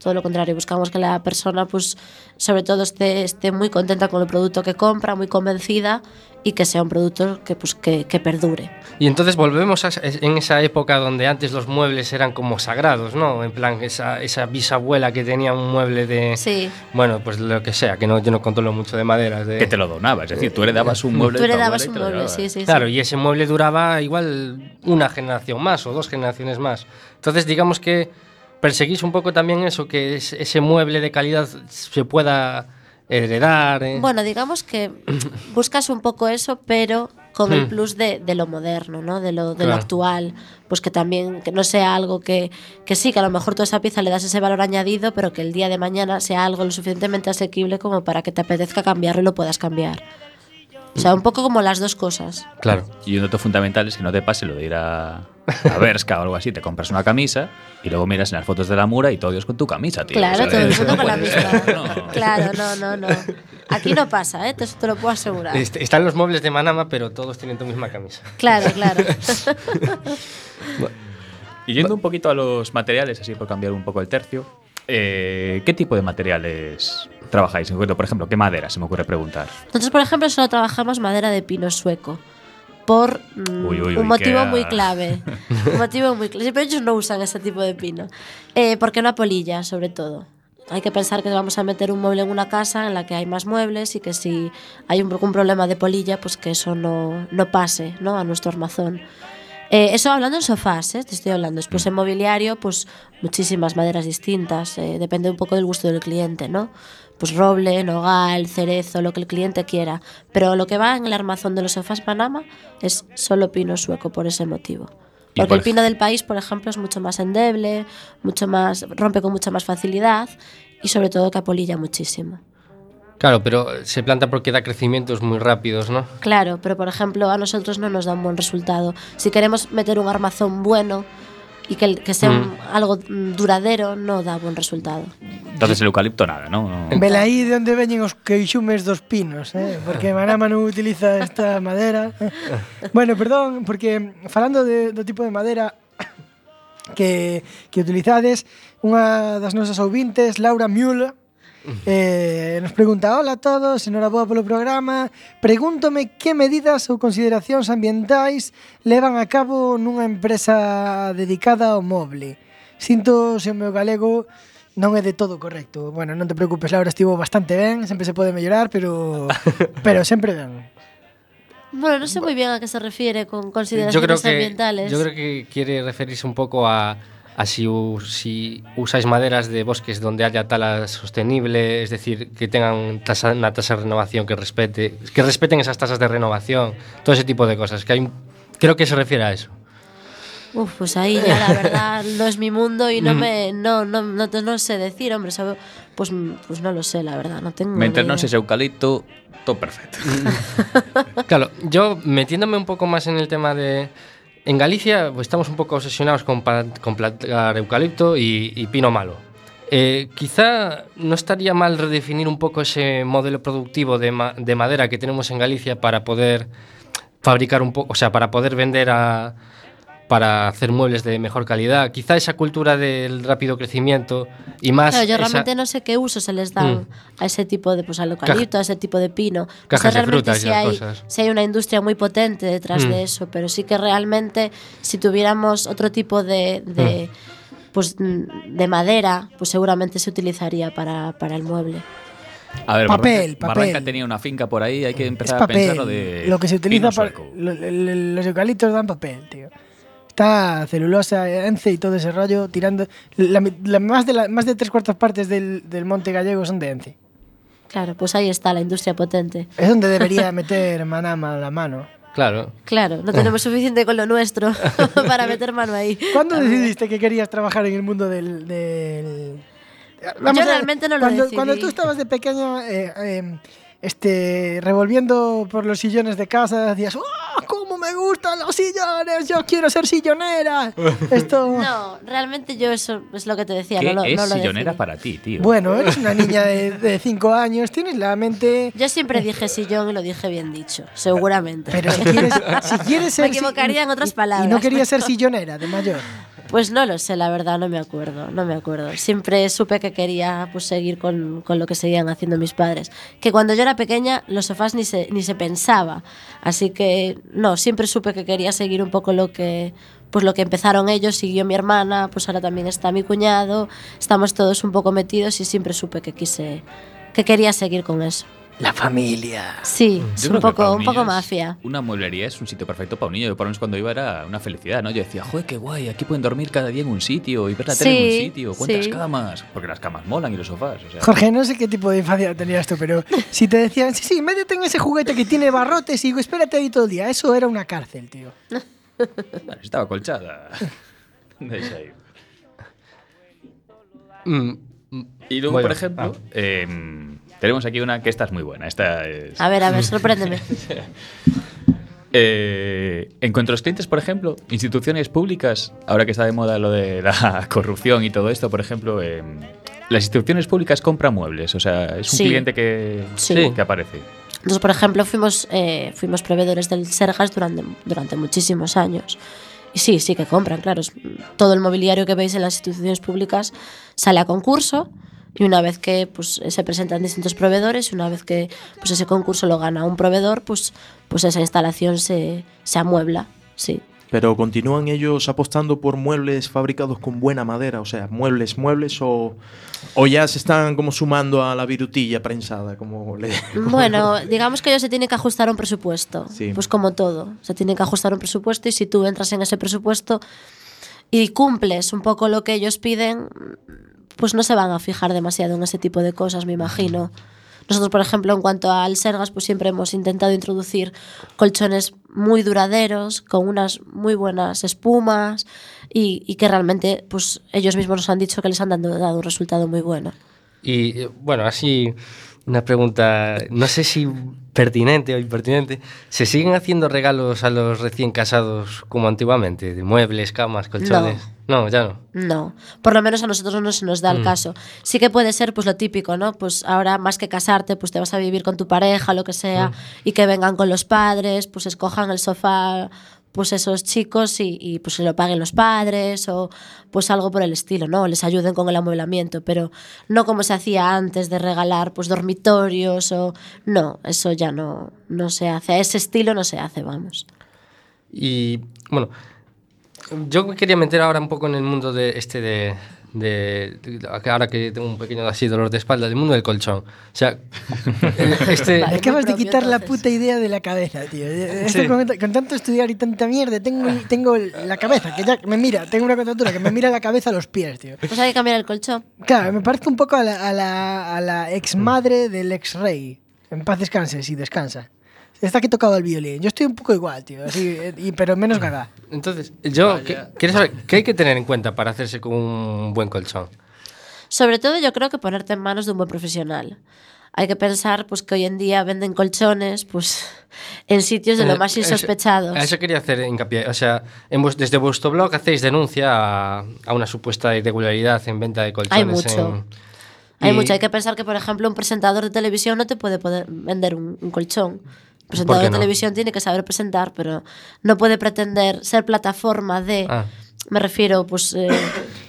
Todo lo contrario, buscamos que la persona, pues, sobre todo esté, esté muy contenta con el producto que compra, muy convencida y que sea un producto que, pues, que, que perdure. Y entonces volvemos a, en esa época donde antes los muebles eran como sagrados, ¿no? En plan, esa, esa bisabuela que tenía un mueble de... Sí. Bueno, pues lo que sea, que no, yo no controlo mucho de madera. De... Que te lo donaba, es decir, tú heredabas un mueble. Tú heredabas un mueble, sí, sí, Claro, sí. y ese mueble duraba igual una generación más o dos generaciones más. Entonces, digamos que perseguís un poco también eso, que es- ese mueble de calidad se pueda heredar. ¿eh? Bueno, digamos que buscas un poco eso, pero con el Hmm. plus de, de lo moderno, ¿no? De lo, de lo Claro. actual. Pues que también que no sea algo que, que sí, que a lo mejor toda esa pieza le das ese valor añadido, pero que el día de mañana sea algo lo suficientemente asequible como para que te apetezca cambiarlo y lo puedas cambiar. O sea, un poco como las dos cosas. Claro. Y un dato fundamental es que no te pase lo de ir a, a Berska o algo así, te compras una camisa y luego miras en las fotos de la mura y todo Dios con tu camisa, tío. Claro, todo el eso mundo no con la misma. no. Claro, no, no, no. Aquí no pasa, ¿eh? Te, te lo puedo asegurar. Est- Están los muebles de Manama, pero todos tienen tu misma camisa. Claro, claro. Y yendo un poquito a los materiales, así por cambiar un poco el tercio, eh, ¿qué tipo de materiales trabajáis? Por ejemplo, ¿qué madera se me ocurre preguntar? Nosotros, por ejemplo, solo trabajamos madera de pino sueco. Por mm, Uy, uy, un motivo queda- muy clave. un motivo muy clave. Siempre ellos no usan ese tipo de pino. Eh, porque no apolilla, sobre todo. Hay que pensar que vamos a meter un mueble en una casa en la que hay más muebles y que si hay un, algún problema de polilla, pues que eso no, no pase ¿no? a nuestro armazón. Eh, eso hablando en sofás, ¿eh? te estoy hablando. Después en mobiliario, pues muchísimas maderas distintas. eh, depende un poco del gusto del cliente, ¿no? Pues roble, nogal, cerezo, lo que el cliente quiera. Pero lo que va en el armazón de los sofás Panama es solo pino sueco por ese motivo. Porque por el pino del país, por ejemplo, es mucho más endeble, mucho más, rompe con mucha más facilidad y sobre todo que apolilla muchísimo. Claro, pero se planta porque da crecimientos muy rápidos, ¿no? Claro, pero por ejemplo a nosotros no nos da un buen resultado. Si queremos meter un armazón bueno y que, que sea un- algo mm, duradero, no da buen resultado. Entonces el eucalipto nada, ¿no? No. aí de onde veñen os queixumes dos pinos, eh? porque Manama non utiliza esta madera. bueno, perdón, porque falando de, do tipo de madera que, que utilizades, unha das nosas ouvintes, Laura Miula, Eh, nos pregunta, hola a todos, enhoraboa polo programa Pregúntome que medidas ou consideracións ambientais levan a cabo nunha empresa dedicada ao moble Sinto se o meu galego non é de todo correcto. Bueno, non te preocupes, Laura, estivo bastante ben, sempre se pode mellorar, pero pero sempre ben. Bueno, non sei moi ben a que se refiere con consideraciones yo creo que, ambientales. Yo creo que quiere referirse un pouco a a si, si usáis maderas de bosques donde haya tala sostenible, es decir, que tengan tasa, una tasa de renovación que respete, que respeten esas tasas de renovación, todo ese tipo de cosas, que hay creo que se refiere a eso. Uf, pues ahí ya la verdad no es mi mundo y Mm. no me no no no, te- no sé decir, hombre, sabe- pues pues no lo sé, la verdad, no tengo Mientras no seas eucalipto, todo perfecto. Claro, yo metiéndome un poco más en el tema de... En Galicia pues, estamos un poco obsesionados con, con plantar eucalipto y, y pino malo. Eh, quizá no estaría mal redefinir un poco ese modelo productivo de, ma- de madera que tenemos en Galicia para poder fabricar un poco, o sea, para poder vender a, para hacer muebles de mejor calidad. Quizá esa cultura del rápido crecimiento y más... Claro, yo esa- realmente no sé qué uso se les dan Mm. a ese tipo de, pues al eucalipto, a ese tipo de pino. No sé Cajas de realmente frutas y si esas hay, cosas. si hay una industria muy potente detrás Mm. de eso, pero sí que realmente si tuviéramos otro tipo de, de, pues, mm, de madera, pues seguramente se utilizaría para, para el mueble. A ver, Papel, Barranca, papel. Barranca tenía una finca por ahí, hay que Es empezar a pensar lo papel, de. lo que se utiliza para... lo- lo- los eucaliptos dan papel, tío. Está celulosa, ence y todo ese rollo tirando... La, la- más, de la- más de tres cuartas partes del, del monte gallego son de ence. Claro, pues ahí está la industria potente. Es donde debería meter Manama la mano. Claro. Claro, no tenemos suficiente con lo nuestro para meter mano ahí. ¿Cuándo decidiste que querías trabajar en el mundo del... del- Yo realmente no lo cuando, decidí. Cuando tú estabas de pequeña eh, eh, este, revolviendo por los sillones de casa, decías, ¡Oh, cómo me gustan los sillones! Yo quiero ser sillonera. Esto... No, realmente yo eso es lo que te decía. ¿Qué no lo, es no lo sillonera decidí. para ti, tío? Bueno, eres una niña de, de cinco años, tienes la mente... Yo siempre dije sillón y lo dije bien dicho, seguramente. Pero si quieres, si quieres ser... Me equivocaría en otras palabras. Y no querías ser sillonera de mayor. Pues no lo sé, la verdad, no me acuerdo, no me acuerdo. Siempre supe que quería pues, seguir con, con lo que seguían haciendo mis padres. Que cuando yo era pequeña los sofás ni se, ni se pensaba. Así que no, siempre supe que quería seguir un poco lo que, pues, lo que empezaron ellos, siguió mi hermana, pues ahora también está mi cuñado, estamos todos un poco metidos y siempre supe que quise, que quería seguir con eso. La familia. Sí, es un para poco, un poco mafia. Una mueblería es un sitio perfecto para un niño. Yo por lo menos cuando iba era una felicidad, ¿no? Yo decía, joder, qué guay, aquí pueden dormir cada día en un sitio y ver la tele en un sitio. ¿Cuántas sí. camas? Porque las camas molan y los sofás. O sea, Jorge, no sé qué tipo de infancia tenías tú, pero si te decían, sí, sí, métete en ese juguete que tiene barrotes y espérate ahí todo el día, eso era una cárcel, tío. bueno, estaba colchada. Ahí. Mm, mm, Y luego, Bueno, por ejemplo, em, tenemos aquí una que esta es muy buena. Esta es. A ver, a ver, sorpréndeme. Eh, en cuanto a los clientes, por ejemplo, instituciones públicas, ahora que está de moda lo de la corrupción y todo esto, por ejemplo, em, las instituciones públicas compran muebles. O sea, es un Sí. cliente que, Sí. que aparece. Nosotros, por ejemplo, fuimos, eh, fuimos proveedores del Sergas durante, durante muchísimos años. Y sí, sí que compran, claro. Todo el mobiliario que veis en las instituciones públicas sale a concurso y una vez que pues, se presentan distintos proveedores una vez que pues, ese concurso lo gana un proveedor, pues, pues esa instalación se, se amuebla, sí. Pero continúan ellos apostando por muebles fabricados con buena madera, o sea, muebles, muebles, o, o ya se están como sumando a la virutilla prensada, como le... Bueno, digamos que ellos se tienen que ajustar a un presupuesto. Sí. Pues como todo. Se tienen que ajustar a un presupuesto y si tú entras en ese presupuesto y cumples un poco lo que ellos piden, pues no se van a fijar demasiado en ese tipo de cosas, me imagino. Nosotros, por ejemplo, en cuanto al Sergas, pues siempre hemos intentado introducir colchones muy duraderos, con unas muy buenas espumas y, y que realmente pues ellos mismos nos han dicho que les han dado, dado un resultado muy bueno. Y eh, bueno, así una pregunta, no sé si pertinente o impertinente. ¿Se siguen haciendo regalos a los recién casados como antiguamente? De muebles, camas, colchones. No, ya no. No, por lo menos a nosotros no se nos da el Mm. caso. Sí que puede ser pues lo típico, ¿no? Pues ahora más que casarte, pues te vas a vivir con tu pareja, lo que sea, Mm. y que vengan con los padres, pues escojan el sofá, pues esos chicos y, y, pues se lo paguen los padres o pues algo por el estilo, ¿no? Les ayuden con el amueblamiento, pero no como se hacía antes de regalar pues dormitorios o no, eso ya no no se hace, a ese estilo no se hace, vamos. Y bueno, yo quería meter ahora un poco en el mundo de este de, de- de- ahora que tengo un pequeño así dolor de espalda, del mundo del colchón. O sea, este Vale. acabas de quitar la puta idea de la cabeza, tío. Esto Sí. con, con tanto estudiar y tanta mierda, tengo, tengo la cabeza que ya me mira, tengo una contractura que me mira la cabeza a los pies, tío. Pues hay que cambiar el colchón. Claro, me parece un poco a la, a la, a la ex madre del ex rey. En paz descanse, si descansa. Está que tocaba el violín. Yo estoy un poco igual, tío. Así, y, pero menos gaga. entonces, yo quiero saber qué hay que tener en cuenta para hacerse con un buen colchón. Sobre todo yo creo que ponerte en manos de un buen profesional. Hay que pensar pues que hoy en día venden colchones pues en sitios de lo Eh, más eso- insospechados. A eso quería hacer hincapié. O sea, en vos- desde vuestro blog hacéis denuncia a, a una supuesta irregularidad en venta de colchones. Hay mucho. en- Hay y- mucho, hay que pensar que por ejemplo un presentador de televisión no te puede poder vender un, un colchón. El presentador de no? televisión tiene que saber presentar, pero no puede pretender ser plataforma de Ah. me refiero pues eh,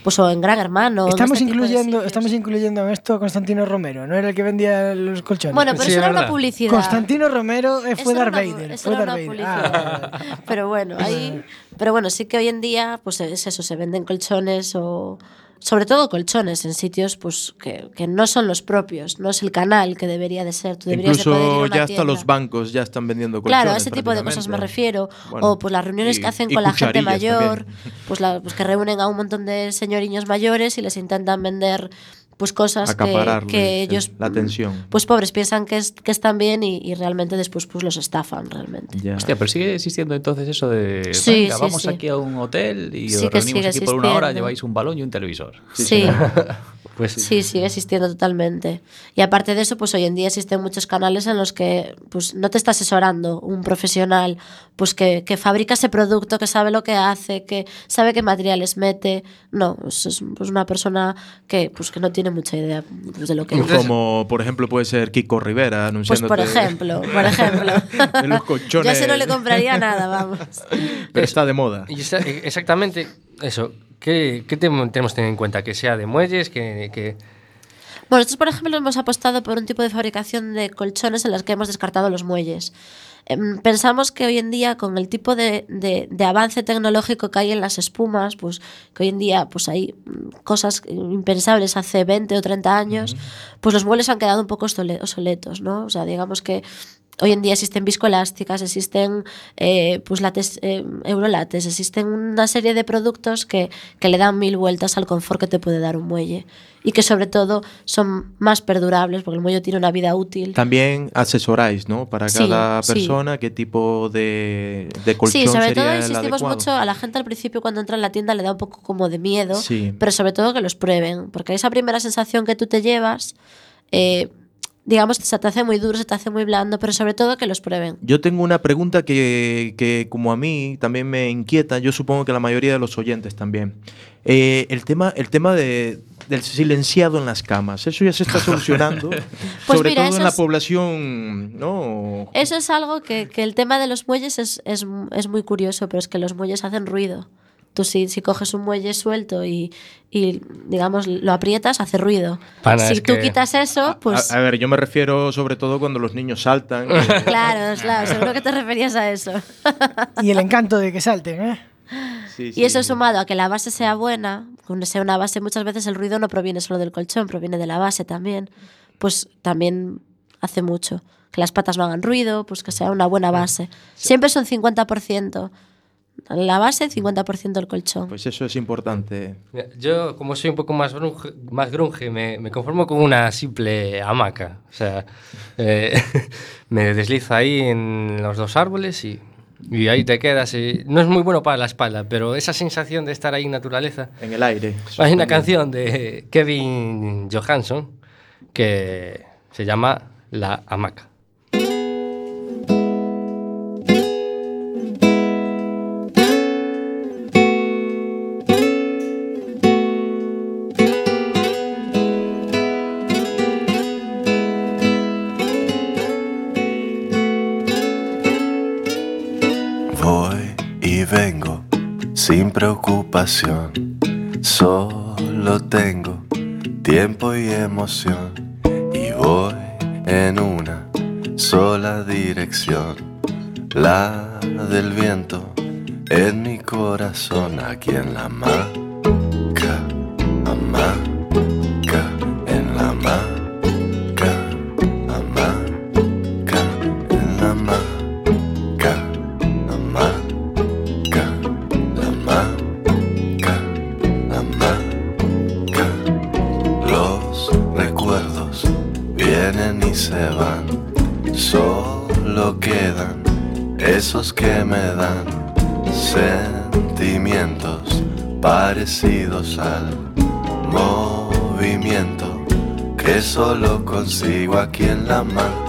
pues o en Gran Hermano. Estamos este incluyendo, estamos incluyendo en esto a Constantino Romero, ¿no era el que vendía los colchones? Bueno, pero Sí, eso es era una publicidad. Constantino Romero eh, fue Darth Vader. eso Fue era Darth una Vader. Ah, publicidad. Pero bueno, ahí, pero bueno, sí que hoy en día, pues es eso, se venden colchones o sobre todo colchones en sitios pues que, que no son los propios, no es el canal que debería de ser. Tú deberías de poder ir a Incluso una ya hasta los bancos ya están vendiendo colchones. Claro, a ese tipo de cosas me refiero. Bueno, o pues las reuniones y- que hacen con la gente mayor, pues, la- pues que reúnen a un montón de señoriños mayores y les intentan vender pues cosas que, que el- ellos la atención. pues pobres piensan que, es, que están bien y, y realmente después pues los estafan realmente. Ya. Hostia, pero sigue existiendo entonces eso de. Sí, venga, sí, vamos sí. aquí a un hotel y Sí os reunimos aquí por una hora, lleváis un balón y un televisor. Sí, Pues sí, sigue existiendo totalmente. Y aparte de eso, pues hoy en día existen muchos canales en los que pues no te está asesorando un profesional pues que, que fabrica ese producto, que sabe lo que hace, que sabe qué materiales mete. No, es, es, pues, una persona que pues que no tiene mucha idea pues, de lo que hace. Como por ejemplo puede ser Kiko Rivera Pues anunciando por ejemplo, por ejemplo. de los colchones. Yo a ese no le compraría nada, vamos. Pero está de moda. Y está- eh, exactamente eso. ¿Qué, qué tenemos que tener en cuenta? Que sea de muelles, que... que- Bueno, nosotros, por ejemplo, hemos apostado por un tipo de fabricación de colchones en las que hemos descartado los muelles. Em, Pensamos que hoy en día, con el tipo de, de- de avance tecnológico que hay en las espumas, pues que hoy en día pues hay mm, cosas impensables hace 20 o 30 años, pues los muebles han quedado un poco obsole- obsoletos, ¿no? O sea, digamos que hoy en día existen viscoelásticas, existen eh, pues lates, eh, eurolates, existen una serie de productos que, que le dan mil vueltas al confort que te puede dar un muelle y que sobre todo son más perdurables porque el muelle tiene una vida útil. También asesoráis, ¿no? Para cada sí. persona, qué tipo de, de colchón Sí, sobre sería todo insistimos mucho a la gente al principio cuando entra en la tienda le da un poco como de miedo, Sí. pero sobre todo que los prueben, porque esa primera sensación que tú te llevas, eh, digamos, se te hace muy duro, se te hace muy blando, pero sobre todo que los prueben. Yo tengo una pregunta que, que como a mí también me inquieta, yo supongo que la mayoría de los oyentes también. Eh, el tema, el tema de, del silenciado en las camas, eso ya se está solucionando, Pues sobre mira, todo en la es- población, ¿no? Eso es algo que, que el tema de los muelles es, es, es muy curioso, pero es que los muelles hacen ruido. Tú si, si coges un muelle suelto y, y, digamos, lo aprietas, hace ruido. Pana, si tú que- quitas eso, pues... A, a ver, yo me refiero sobre todo cuando los niños saltan. Claro, claro, seguro que te referías a eso. Y el encanto de que salten, ¿eh? sí, Y sí. eso sumado a que la base sea buena, que sea una base, muchas veces el ruido no proviene solo del colchón, proviene de la base también, pues también hace mucho. Que las patas no hagan ruido, pues que sea una buena base. Siempre es un 50% La base, 50% el colchón. Pues eso es importante. Yo, como soy un poco más grunge, más grunge me, me conformo con una simple hamaca. O sea, eh, me deslizo ahí en los dos árboles y, y ahí te quedas. y no es muy bueno para la espalda, pero esa sensación de estar ahí en naturaleza. En el aire. Hay una canción de Kevin Johansson que se llama La hamaca. Sin preocupación, solo tengo tiempo y emoción y voy en una sola dirección, la del viento en mi corazón, aquí en la hamaca, movimiento que solo consigo aquí en la hamaca,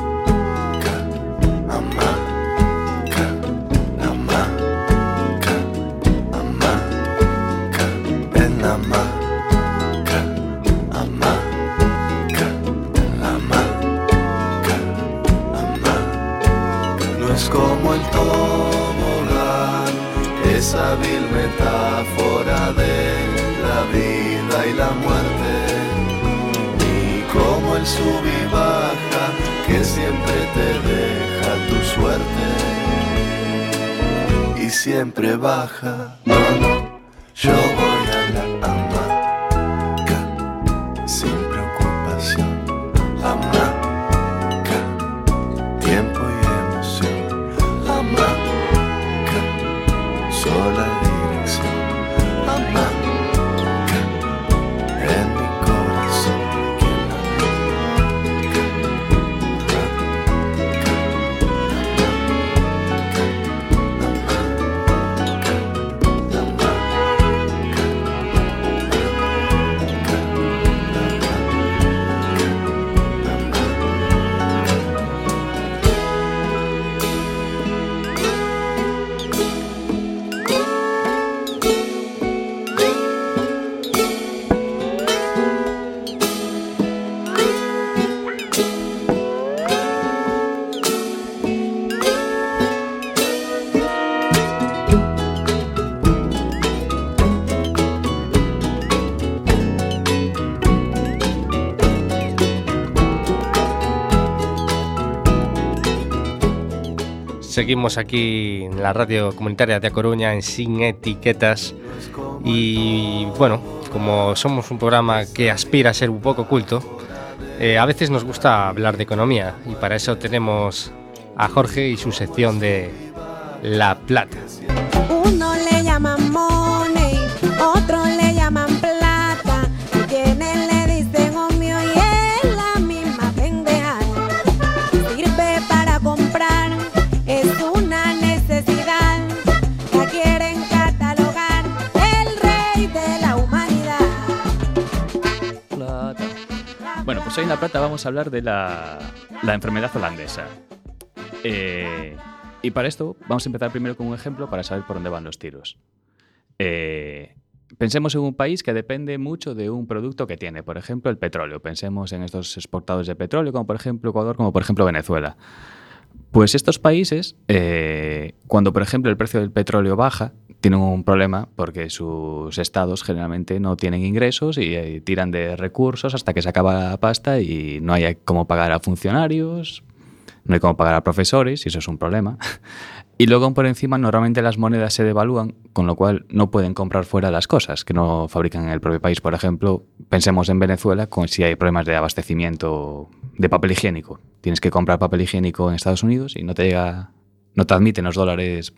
Seguimos aquí en la radio comunitaria de A Coruña en Sin Etiquetas y bueno, como somos un programa que aspira a ser un poco culto, eh, a veces nos gusta hablar de economía y para eso tenemos a Jorge y su sección de La Plata. Hoy en La Plata vamos a hablar de la, enfermedad holandesa. Eh, y para esto vamos a empezar primero con un ejemplo para saber por dónde van los tiros. Eh, pensemos en un país que depende mucho de un producto que tiene, por ejemplo, el petróleo. Pensemos en estos exportados de petróleo, como por ejemplo Ecuador, como por ejemplo Venezuela. Pues estos países, eh, cuando por ejemplo el precio del petróleo baja, tienen un problema porque sus estados generalmente no tienen ingresos y eh, tiran de recursos hasta que se acaba la pasta y no hay cómo pagar a funcionarios, no hay cómo pagar a profesores y eso es un problema. Y luego por encima normalmente las monedas se devalúan, con lo cual no pueden comprar fuera las cosas que no fabrican en el propio país. Por ejemplo, pensemos en Venezuela con si hay problemas de abastecimiento de papel higiénico. Tienes que comprar papel higiénico en Estados Unidos y no te llega, no te admiten los dólares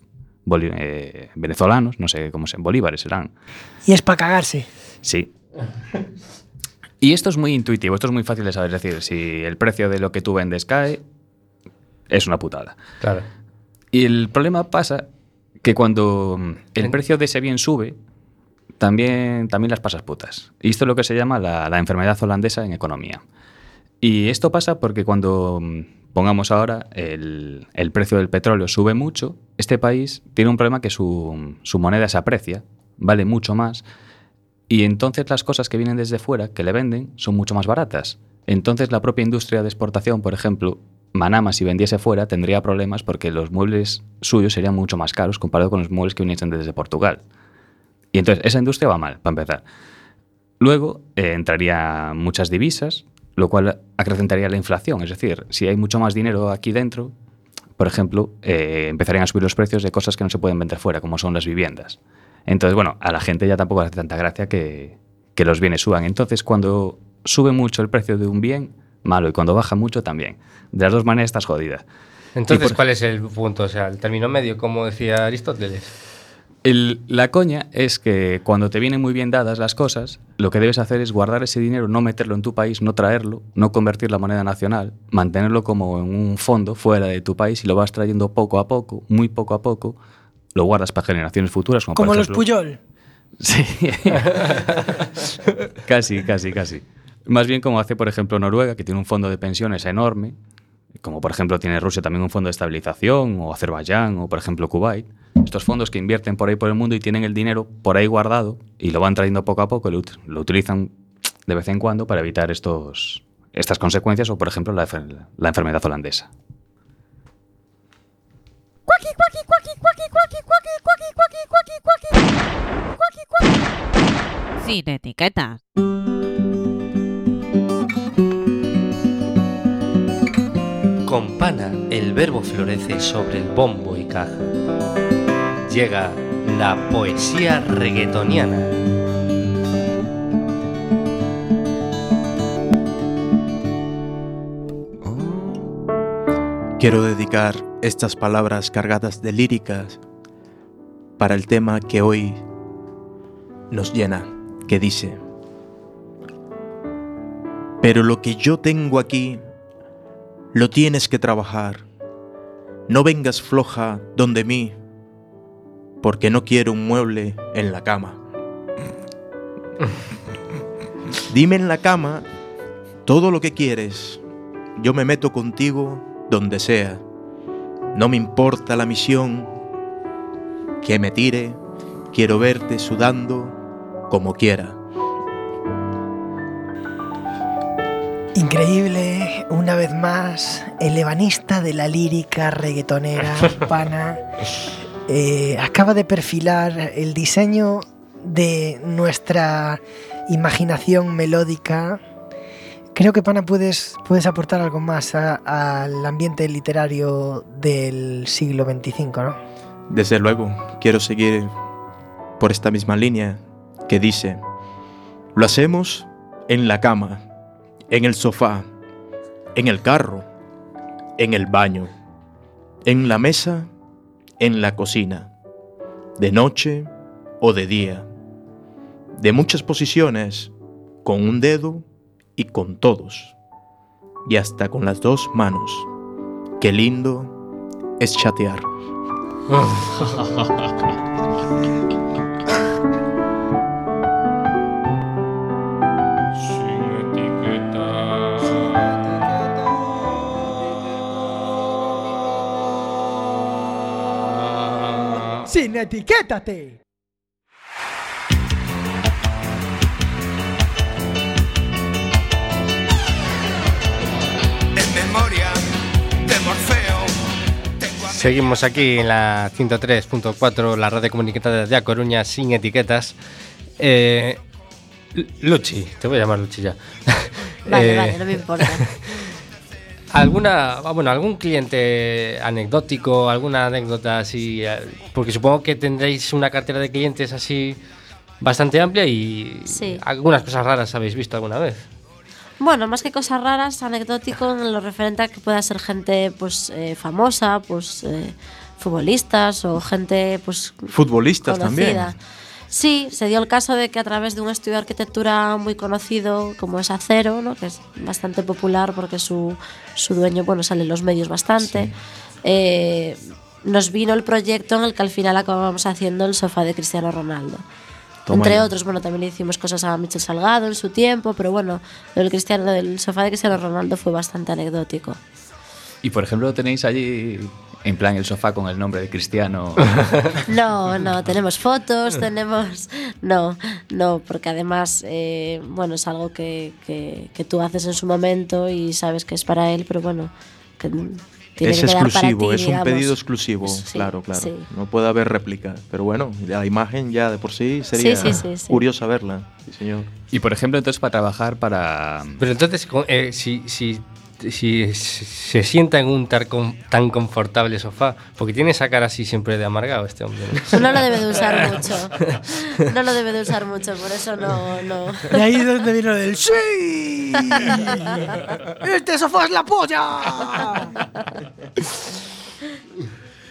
boli- eh, venezolanos, no sé cómo se bolívares serán. Y es para cagarse. Sí. Y esto es muy intuitivo, esto es muy fácil de saber. Es decir, si el precio de lo que tú vendes cae, es una putada. Claro. Y el problema pasa que cuando mm, el precio de ese bien sube, también, también las pasas putas. Y esto es lo que se llama la, la enfermedad holandesa en economía. Y esto pasa porque cuando, mm, pongamos ahora, el, el precio del petróleo sube mucho, este país tiene un problema que su, su moneda se aprecia, vale mucho más, y entonces las cosas que vienen desde fuera, que le venden, son mucho más baratas. Entonces la propia industria de exportación, por ejemplo, Manama si vendiese fuera tendría problemas porque los muebles suyos serían mucho más caros comparado con los muebles que viniesen desde Portugal. Y entonces esa industria va mal, para empezar. Luego eh, entraría muchas divisas, lo cual acrecentaría la inflación. Es decir, si hay mucho más dinero aquí dentro, por ejemplo, eh, empezarían a subir los precios de cosas que no se pueden vender fuera, como son las viviendas. Entonces, bueno, a la gente ya tampoco le hace tanta gracia que, que los bienes suban. Entonces, cuando sube mucho el precio de un bien, malo, y cuando baja mucho también. De las dos maneras estás jodida. Entonces, por- ¿cuál es el punto? O sea, el término medio, como decía Aristóteles. El- la coña es que cuando te vienen muy bien dadas las cosas, lo que debes hacer es guardar ese dinero, no meterlo en tu país, no traerlo, no convertir la moneda nacional, mantenerlo como en un fondo fuera de tu país y lo vas trayendo poco a poco, muy poco a poco, lo guardas para generaciones futuras. Como, por Como los Puyol. Sí. casi, casi, casi. Más bien como hace, por ejemplo, Noruega, que tiene un fondo de pensiones enorme, como por ejemplo tiene Rusia también un fondo de estabilización, o Azerbaiyán, o por ejemplo Kuwait. Estos fondos que invierten por ahí por el mundo y tienen el dinero por ahí guardado y lo van trayendo poco a poco, lo, lo utilizan de vez en cuando para evitar estos, estas consecuencias, o por ejemplo la, la enfermedad holandesa. Sin etiquetas. Con pana, el verbo florece sobre el bombo y caja. Llega la poesía reggaetoniana. Quiero dedicar estas palabras cargadas de líricas para el tema que hoy nos llena, que dice, pero lo que yo tengo aquí, lo tienes que trabajar. No vengas floja donde mí, porque no quiero un mueble en la cama. Dime en la cama todo lo que quieres. Yo me meto contigo donde sea. No me importa la misión que me tire. Quiero verte sudando como quiera. Increíble, una vez más, el ebanista de la lírica reggaetonera, pana, eh, acaba de perfilar el diseño de nuestra imaginación melódica. Creo que, pana, puedes, puedes aportar algo más al ambiente literario del siglo XXV, ¿no? Desde luego, quiero seguir por esta misma línea que dice, lo hacemos en la cama, en el sofá, en el carro, en el baño, en la mesa, en la cocina, de noche o de día, de muchas posiciones, con un dedo y con todos, y hasta con las dos manos. Qué lindo es chatear. ¡Sin etiquétate! En memoria de Morfeo. Seguimos aquí en la 103.4, la radio comunicada de A Coruña, sin etiquetas. Eh, Luchi, te voy a llamar Luchi ya. Vale, Eh, vale, no me importa. ¿Alguna, ah, bueno, algún cliente anecdótico, alguna anécdota así? eh, Porque supongo que tendréis una cartera de clientes así bastante amplia y Sí. algunas cosas raras habéis visto alguna vez. Bueno, más que cosas raras, anecdótico en lo referente a que pueda ser gente pues eh, famosa, pues eh, futbolistas o gente pues Futbolistas también. Sí, se dio el caso de que a través de un estudio de arquitectura muy conocido como es Acero, ¿no? que es bastante popular porque su, su dueño bueno, sale en los medios bastante, eh, nos vino el proyecto en el que al final acabamos haciendo el sofá de Cristiano Ronaldo. Toma Entre ya. otros, bueno, también le hicimos cosas a Michel Salgado en su tiempo, pero bueno, del, Cristiano, del sofá de Cristiano Ronaldo fue bastante anecdótico. Y por ejemplo, tenéis allí en plan el sofá con el nombre de Cristiano. No, no, tenemos fotos, tenemos... No, no, porque además, eh, bueno, es algo que, que, que tú haces en su momento y sabes que es para él, pero bueno, que tiene es que exclusivo, ti, es un pedido exclusivo, Sí, claro, claro. sí. No puede haber réplica. Pero bueno, la imagen ya de por sí sería sí, sí, sí. curiosa verla. Sí, señor. y por ejemplo, entonces para trabajar para... Pero entonces, eh, si, si, si se sienta en un tan confortable sofá, porque tiene esa cara así siempre de amargado este hombre. ¿no? No lo debe de usar mucho. No lo debe de usar mucho, por eso no... no. Y ahí es donde vino del ¡Sí! ¡Este sofá es la polla!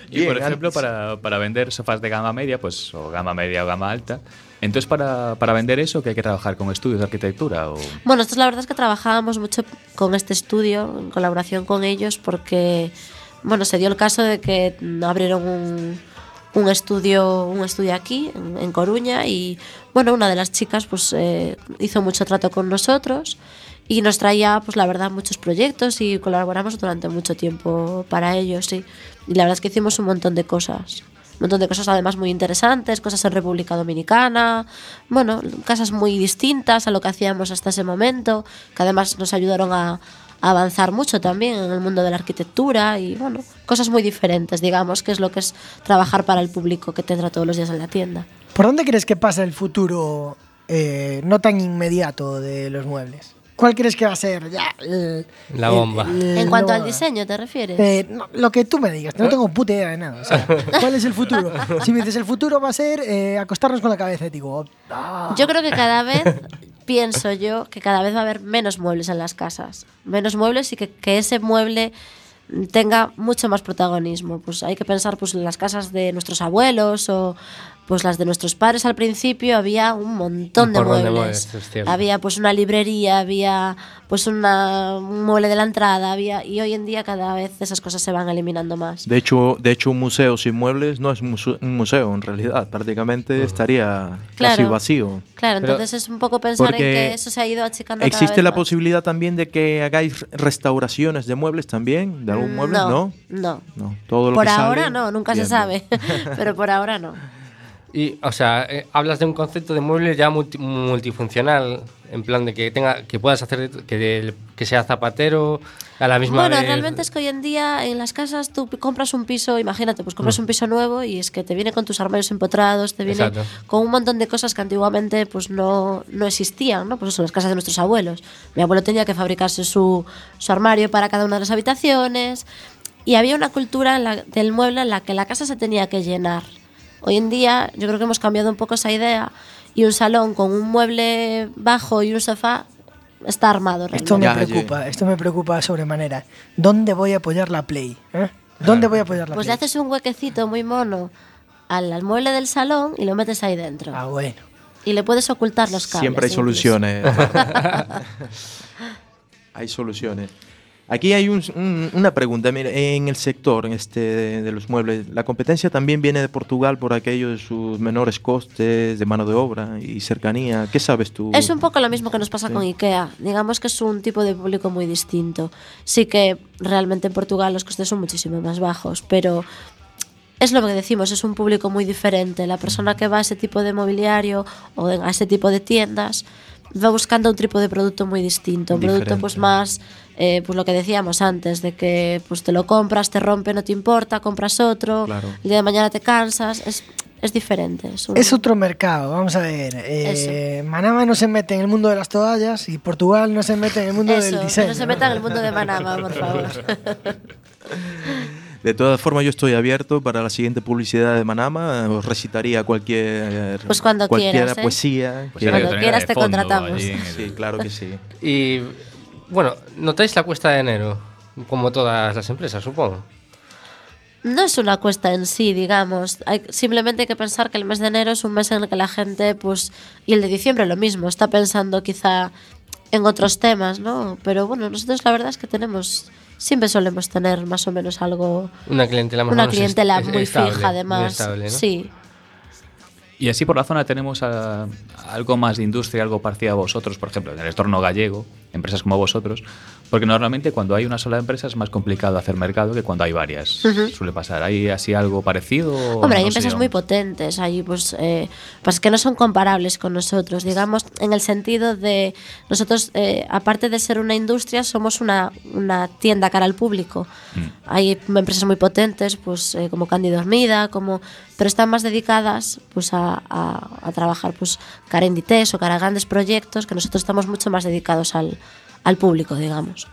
Y por ejemplo, para, para vender sofás de gama media, pues o gama media o gama alta, entonces para, para vender eso, que hay que trabajar con estudios de arquitectura o... Bueno, esto la verdad es que trabajábamos mucho con este estudio, en colaboración con ellos, porque bueno, se dio el caso de que abrieron un, estudio, un estudio aquí, en, Coruña, y bueno, una de las chicas pues eh, hizo mucho trato con nosotros y nos traía, pues la verdad, muchos proyectos y colaboramos durante mucho tiempo para ellos. Y la verdad es que hicimos un montón de cosas. Un montón de cosas además muy interesantes, cosas en República Dominicana, bueno, casas muy distintas a lo que hacíamos hasta ese momento, que además nos ayudaron a, avanzar mucho también en el mundo de la arquitectura y bueno, cosas muy diferentes, digamos, que es lo que es trabajar para el público que tendrá todos los días en la tienda. ¿Por dónde crees que pasa el futuro eh, no tan inmediato de los muebles? ¿Cuál crees que va a ser ya el- La el- bomba. el- En cuanto no- al diseño, ¿te refieres? Eh, no, lo que tú me digas, no tengo puta idea de nada. o sea, ¿Cuál es el futuro? Si me dices el futuro va a ser eh, acostarnos con la cabeza, digo, ah, Yo creo que cada vez, pienso yo, que cada vez va a haber menos muebles en las casas. Menos muebles y que, que ese mueble tenga mucho más protagonismo. Pues hay que pensar pues, en las casas de nuestros abuelos o pues las de nuestros padres al principio había un montón de muebles. había pues una librería, había pues una, un mueble de la entrada, había y hoy en día cada vez esas cosas se van eliminando más. De hecho, de hecho, un museo sin muebles no es un museo en realidad. Prácticamente estaría casi Claro. vacío. Claro, Pero- entonces es un poco pensar en que eso se ha ido achicando cada ¿Existe vez la más. posibilidad también de que hagáis restauraciones de muebles también? ¿De algún mueble? No, No. no. No. Todo lo Por que sale, ahora no, nunca se sabe. Pero por ahora no. Y, o sea, eh, hablas de un concepto de mueble ya multi- multifuncional, en plan de que tenga, que puedas hacer que, del- que sea zapatero a la misma Bueno, vez. realmente es que hoy en día en las casas tú compras un piso, imagínate, pues compras Mm. un piso nuevo y es que te viene con tus armarios empotrados, te viene Exacto. con un montón de cosas que antiguamente pues no, no existían, ¿no? Pues eso, las casas de nuestros abuelos. Mi abuelo tenía que fabricarse su, su armario para cada una de las habitaciones y había una cultura en la- del mueble en la que la casa se tenía que llenar. Hoy en día yo creo que hemos cambiado un poco esa idea y un salón con un mueble bajo y un sofá está armado. Esto me realmente. preocupa, esto me preocupa sobremanera. ¿Dónde voy a apoyar la Play? eh? ¿Dónde voy a apoyar la Pues le Play? haces un huequecito muy mono al, al mueble del salón y lo metes ahí dentro. Ah, bueno. Y le puedes ocultar los cables. Siempre hay incluso. soluciones. hay soluciones. Aquí hay un- un- una pregunta. Mira, en el sector este, de, los muebles, la competencia también viene de Portugal por aquello de sus menores costes de mano de obra y cercanía. ¿Qué sabes tú? Es un poco lo mismo que nos pasa Sí. con IKEA. Digamos que es un tipo de público muy distinto. Sí que realmente en Portugal los costes son muchísimo más bajos, pero es lo que decimos, es un público muy diferente. La persona que va a ese tipo de mobiliario o a ese tipo de tiendas va buscando un tipo de producto muy distinto, un producto pues más, eh, pues lo que decíamos antes, de que pues te lo compras, te rompe, no te importa, compras otro, Claro. el día de mañana te cansas, es, es diferente. Es, un- Es otro mercado, vamos a ver. eh, Manama no se mete en el mundo de las toallas y Portugal no se mete en el mundo Eso, del diseño. no se meta en el mundo de Manama, por favor. De todas formas, yo estoy abierto para la siguiente publicidad de Manama. Os recitaría cualquier, Pues cuando cualquier quieras, ¿eh? poesía. Pues que- Cuando quieras te contratamos. Sí, claro que sí. Y bueno, ¿notáis la cuesta de enero? Como todas las empresas, supongo. no es una cuesta en sí, digamos. Hay, simplemente hay que pensar que el mes de enero es un mes en el que la gente, pues, y el de diciembre lo mismo, está pensando quizá en otros temas, ¿no? Pero bueno, nosotros la verdad es que tenemos, siempre solemos tener más o menos algo, Una clientela más o una menos clientela est- muy estable, fija, muy además. estable, ¿no? Sí. Y así por la zona tenemos ah, algo más de industria, algo parecido a vosotros, por ejemplo, en el entorno gallego, empresas como vosotros, porque normalmente cuando hay una sola empresa es más complicado hacer mercado que cuando hay varias. Ujú. Suele pasar. ¿Hay así algo parecido? Hombre, hay no sé empresas muy potentes ahí, pues, eh, pues que no son comparables con nosotros, digamos, en el sentido de nosotros, eh, aparte de ser una industria, somos una, una tienda cara al público. Hay empresas muy potentes, pues, eh, como Candy Dormida, como, pero están más dedicadas, pues, a, a- a trabajar, pues, cara a Inditex o cara a grandes proyectos, que nosotros estamos mucho más dedicados al, al público, digamos.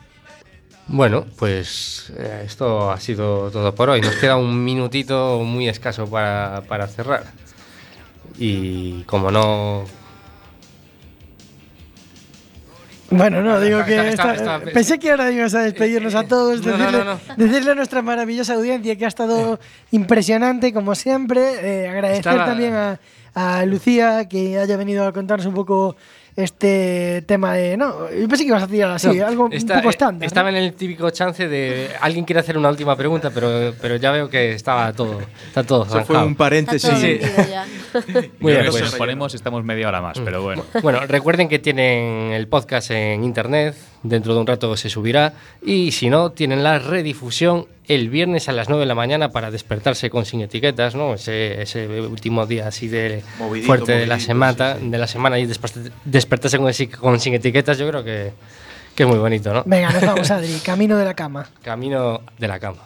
Bueno, pues eh, esto ha sido todo por hoy. Nos queda un minutito muy escaso para, para cerrar. Y como no... Bueno, no, digo que Está- esta- está- pensé que ahora ibas a despedirnos a todos, no, no, decirle, no, decirle a nuestra maravillosa audiencia que ha estado impresionante, como siempre. eh, agradecer también a, a Lucía que haya venido a contarnos un poco este tema de. No, yo pensé que ibas a tirar así, No, algo está- un poco eh, estándar. Estaba en el típico chance de alguien quiere hacer una última pregunta, pero, pero ya veo que estaba todo, está todo Eso fue un paréntesis. Sí. Muy bien, pues. si nos ponemos estamos media hora más, pero bueno. Bueno, recuerden que tienen el podcast en internet, dentro de un rato se subirá, y si no, tienen la redifusión el viernes a las 9 de la mañana para despertarse con sin etiquetas, ¿no? Ese, ese último día así de Movidito, fuerte de la semana, sí, sí. de la semana y desper- despertarse con, con sin etiquetas, yo creo que, que es muy bonito, ¿no? Venga, nos vamos, Adri, camino de la cama. Camino de la cama.